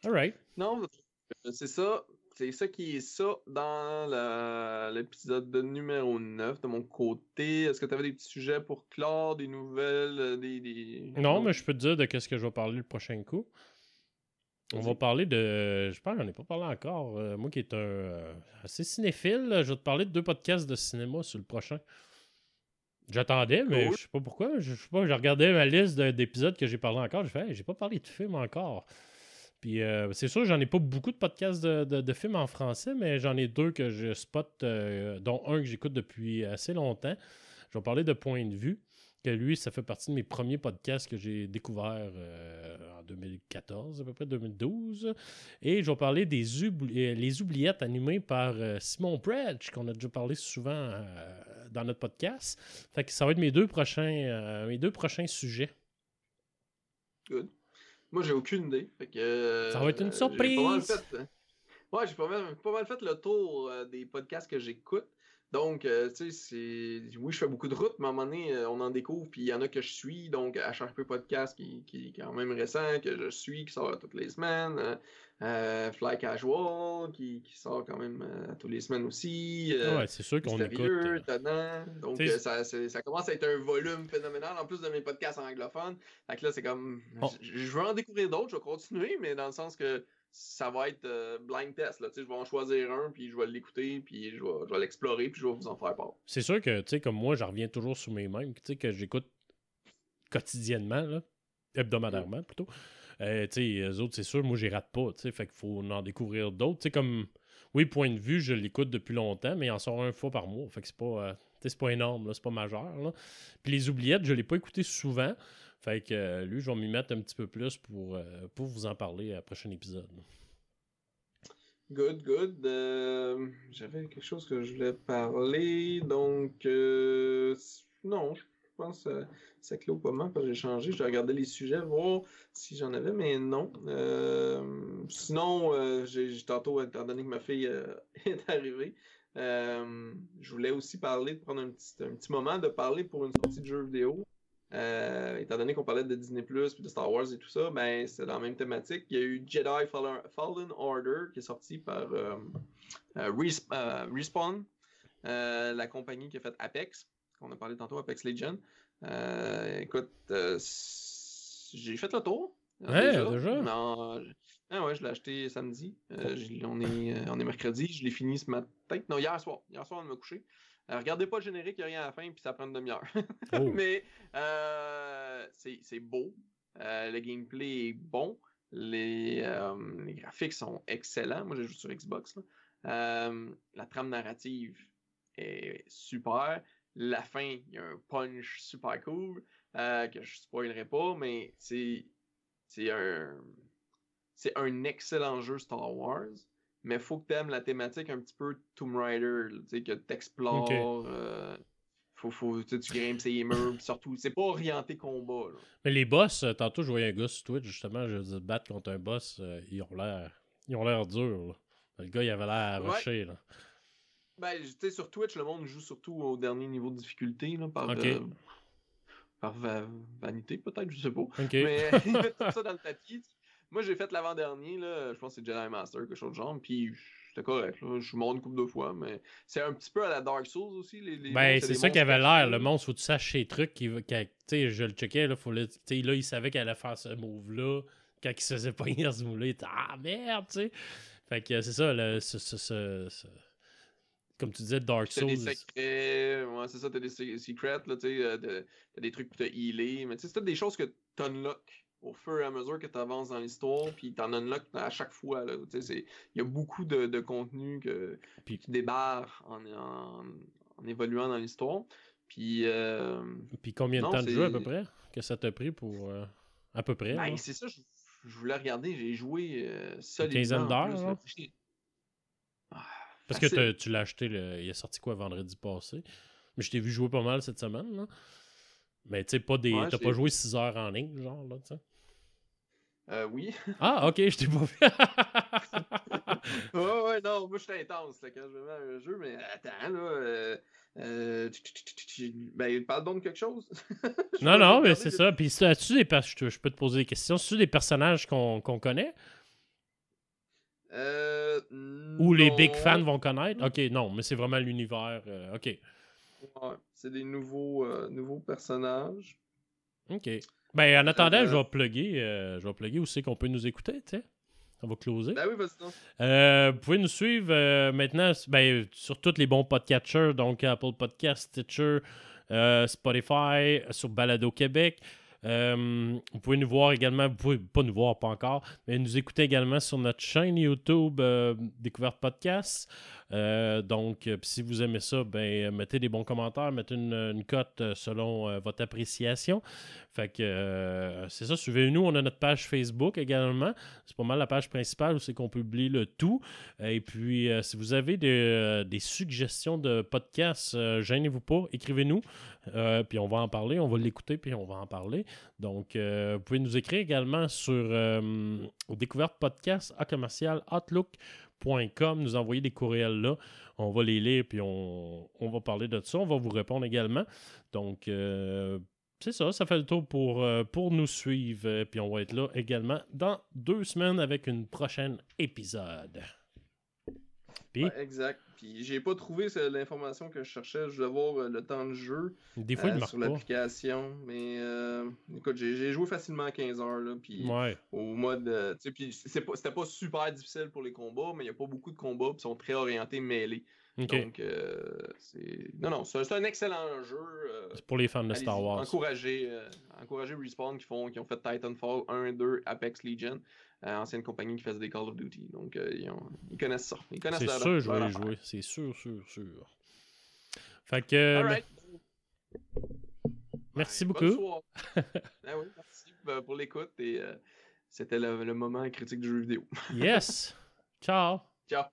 Alright. non, euh, c'est ça. C'est ça qui est ça dans l'épisode de numéro 9 de mon côté. Est-ce que tu avais des petits sujets pour clore, des nouvelles, euh, des. des- Non, mais je peux te dire de qu'est-ce que je vais parler le prochain coup. On va parler de. Je pense j'en ai pas parlé encore. Euh, moi qui est un euh, assez cinéphile, là, je vais te parler de deux podcasts de cinéma sur le prochain. J'attendais, mais Cool. je sais pas pourquoi. Je sais pas, j'ai regardé ma liste de- d'épisodes que j'ai parlé encore. J'ai fait, Hey, j'ai pas parlé de films encore. Puis euh, c'est sûr, j'en ai pas beaucoup de podcasts de, de- de films en français, mais j'en ai deux que je spot, euh, dont un que j'écoute depuis assez longtemps. Je vais parler de Point de vue, que lui, ça fait partie de mes premiers podcasts que j'ai découverts euh, en 2014, à peu près 2012. Et je vais parler des oubli- euh, Les Oubliettes animées par Simon Predge, qu'on a déjà parlé souvent dans notre podcast. Fait que ça va être mes deux prochains, euh, mes deux prochains sujets. Good. Moi, j'ai aucune idée. Fait que, euh, Ça va être une pas mal surprise. fait, hein. Ouais, j'ai pas mal, pas mal fait le tour euh, des podcasts que j'écoute. Donc, euh, tu sais, c'est. Oui, je fais beaucoup de routes, mais à un moment donné, euh, on en découvre, puis il y en a que je suis. Donc, HRP Podcast, qui, qui est quand même récent, que je suis, qui sort toutes les semaines. euh, Fly Casual, qui, qui sort quand même toutes les semaines aussi. euh, ouais, c'est sûr qu'on écoute. Donc, ça, ça commence à être un volume phénoménal en plus de mes podcasts anglophones. Fait que là, c'est comme. Oh. Je veux en découvrir d'autres, je vais continuer, mais dans le sens que ça va être euh, blind test. Là. Je vais en choisir un, puis je vais l'écouter, puis je vais, je vais l'explorer, puis je vais vous en faire part. C'est sûr que, tu sais, comme moi, j'en reviens toujours sous mes mêmes, tu sais, que j'écoute quotidiennement, là, hebdomadairement plutôt. Euh, tu sais, eux autres, c'est sûr, moi, j'y rate pas, tu sais, fait qu'il faut en découvrir d'autres. Tu sais, comme, oui, point de vue, je l'écoute depuis longtemps, mais il en sort un fois par mois, fait que c'est pas, euh, c'est pas énorme, c'est pas majeur, là. Puis les oubliettes, je l'ai pas écouté souvent, fait que euh, lui, je vais m'y mettre un petit peu plus pour, euh, pour vous en parler à prochain épisode. Good, good. Euh, J'avais quelque chose que je voulais parler, donc. non, je pense que ça clôt pas mal parce que j'ai changé. Je regarder les sujets, voir si j'en avais, mais non. Sinon, j'ai tantôt, étant donné que ma fille est arrivée, je voulais aussi parler, prendre un petit, un petit moment de parler pour une sortie de jeu vidéo. Euh, étant donné qu'on parlait de Disney Plus puis de Star Wars et tout ça, ben c'est dans la même thématique. Il y a eu Jedi Fallen, Fallen Order qui est sorti par euh, euh, Res- Respawn, la compagnie qui a fait Apex, qu'on a parlé tantôt, Apex. Euh, écoute, j'ai fait le tour. Ouais, déjà? Non, je- ah ouais, je l'ai acheté samedi. On, est, on est mercredi. Je l'ai fini ce matin. Non, hier soir. Hier soir, on me coucher. Euh, regardez pas le générique, il n'y a rien à la fin, puis ça prend une demi-heure. Oh. Mais euh, c'est beau. Euh, le gameplay est bon. Les, les graphiques sont excellents. Moi, je joue sur Xbox. là. La trame narrative est super. La fin, il y a un punch super cool que je spoilerai pas, mais c'est un c'est un excellent jeu Star Wars. Mais faut que tu aimes la thématique un petit peu Tomb Raider, tu sais, que tu explores. faut, faut, tu grimpes ces murs, surtout, c'est pas orienté combat. Là. Mais les boss, euh, tantôt, je voyais un gars sur Twitch, justement, je disais battre contre un boss, euh, ils ont l'air. Ils ont l'air durs, là. Le gars, il avait l'air Ouais. rushé, là. Ben, tu sais, sur Twitch, le monde joue surtout au dernier niveau de difficulté, là, par, Ok. euh, par va- vanité, peut-être, je sais pas. Mais ils mettent tout ça dans le tapis. Moi, j'ai fait l'avant-dernier, là, je pense que c'est Jedi Master, quelque chose de genre, puis c'était correct, là. je suis mort une couple de fois, mais c'est un petit peu à la Dark Souls aussi. Les, les Ben, c'est ça qui avait l'air. Le monstre, faut que tu saches ces trucs. Qui, qui- je le checkais, là, faut le- là, il savait qu'elle allait faire ce move-là. Quand il se faisait pogner dans ce move-là, il était Ah merde, tu sais. Fait que c'est ça, le, ce, ce- ce- ce- comme tu disais, Dark T'as Souls. des secrets, ouais, c'est ça, t'as des se- secrets, là, euh, t'as des trucs pour te healer, mais tu sais, c'est des choses que t'unlock au fur et à mesure que t'avances dans l'histoire, puis t'en unlock à chaque fois, tu il y a beaucoup de, de contenu que, Puis- qui débarre en, en, en évoluant dans l'histoire, puis, euh, Puis combien de temps de jeu à peu près que ça t'a pris pour. euh, à peu près. ben, c'est ça, je, je voulais regarder, j'ai joué euh, quinzaine solidement en d'heures, Ah, Parce que tu l'as acheté, le- il est sorti quoi vendredi passé? Mais je t'ai vu jouer pas mal cette semaine. Là. Mais tu sais, pas des. Ouais, T'as pas joué 6 heures en ligne, genre, là, tu sais? Euh, oui. Ah, ok, je t'ai pas vu. ouais, ouais, non, moi je suis intense là, quand je mets un jeu, mais attends, là. Euh, euh, ben, parle donc de quelque chose. Non, non, mais c'est ça. Puis, as-tu des per- je, peux te poser des questions. C'est-tu des personnages qu'on qu'on connaît? Euh, ou les big fans vont connaître? Ok, non, mais c'est vraiment l'univers. euh, ok, Ouais, c'est des nouveaux, euh, nouveaux personnages. ok. Ben, en attendant, Euh, je vais plugger, euh, je vais plugger où c'est qu'on peut nous écouter, tu sais. Ça va closer. Ben oui. Euh, vous pouvez nous suivre euh, maintenant ben, sur tous les bons podcatchers, donc Apple Podcast, Stitcher, Spotify, sur Balado Québec. Vous pouvez nous voir également, vous pouvez pas nous voir, pas encore, mais nous écouter également sur notre chaîne YouTube Découverte Podcast. Euh, donc, euh, si vous aimez ça, ben, mettez des bons commentaires, mettez une, cote euh, selon euh, votre appréciation. Fait que euh, c'est ça, suivez-nous. On a notre page Facebook également. C'est pas mal la page principale où c'est qu'on publie le tout. Et puis, euh, si vous avez des, euh, suggestions de podcasts, euh, gênez-vous pas, écrivez-nous. Euh, puis on va en parler, on va l'écouter, puis on va en parler. Donc, euh, vous pouvez nous écrire également sur euh, découverte podcast à commercial outlook.com, nous envoyer des courriels là. On va les lire, puis on, on va parler de ça. On va vous répondre également. Donc, euh, c'est ça, ça fait le tour pour, euh, pour nous suivre. Euh, Puis on va être là également dans deux semaines avec une prochaine épisode. Puis, Ouais, exact. Puis j'ai pas trouvé l'information que je cherchais. Je voulais voir euh, le temps de jeu des fois, euh, il sur l'application. Mais euh, écoute, j'ai joué facilement à 15 heures. Là, puis Ouais. au mode. puis c'était pas super difficile pour les combats, mais il y a pas beaucoup de combats. Puis sont très orientés mêlés. Donc, euh, c'est. Non, non, c'est un excellent jeu. euh, C'est pour les fans de Star Wars. Encourager, euh, encourager Respawn qui, font, qui ont fait Titanfall 1, 2, Apex Legion, ancienne compagnie qui faisait des Call of Duty. Donc, euh, ils, ont- ils connaissent ça. Ils connaissent C'est leur- sûr, je vais les jouer. C'est sûr, sûr, sûr. Fait que. euh. Merci Ouais, beaucoup. Ah oui, merci euh, pour l'écoute et euh, c'était le, le moment critique du jeu vidéo. Yes. Ciao. Ciao.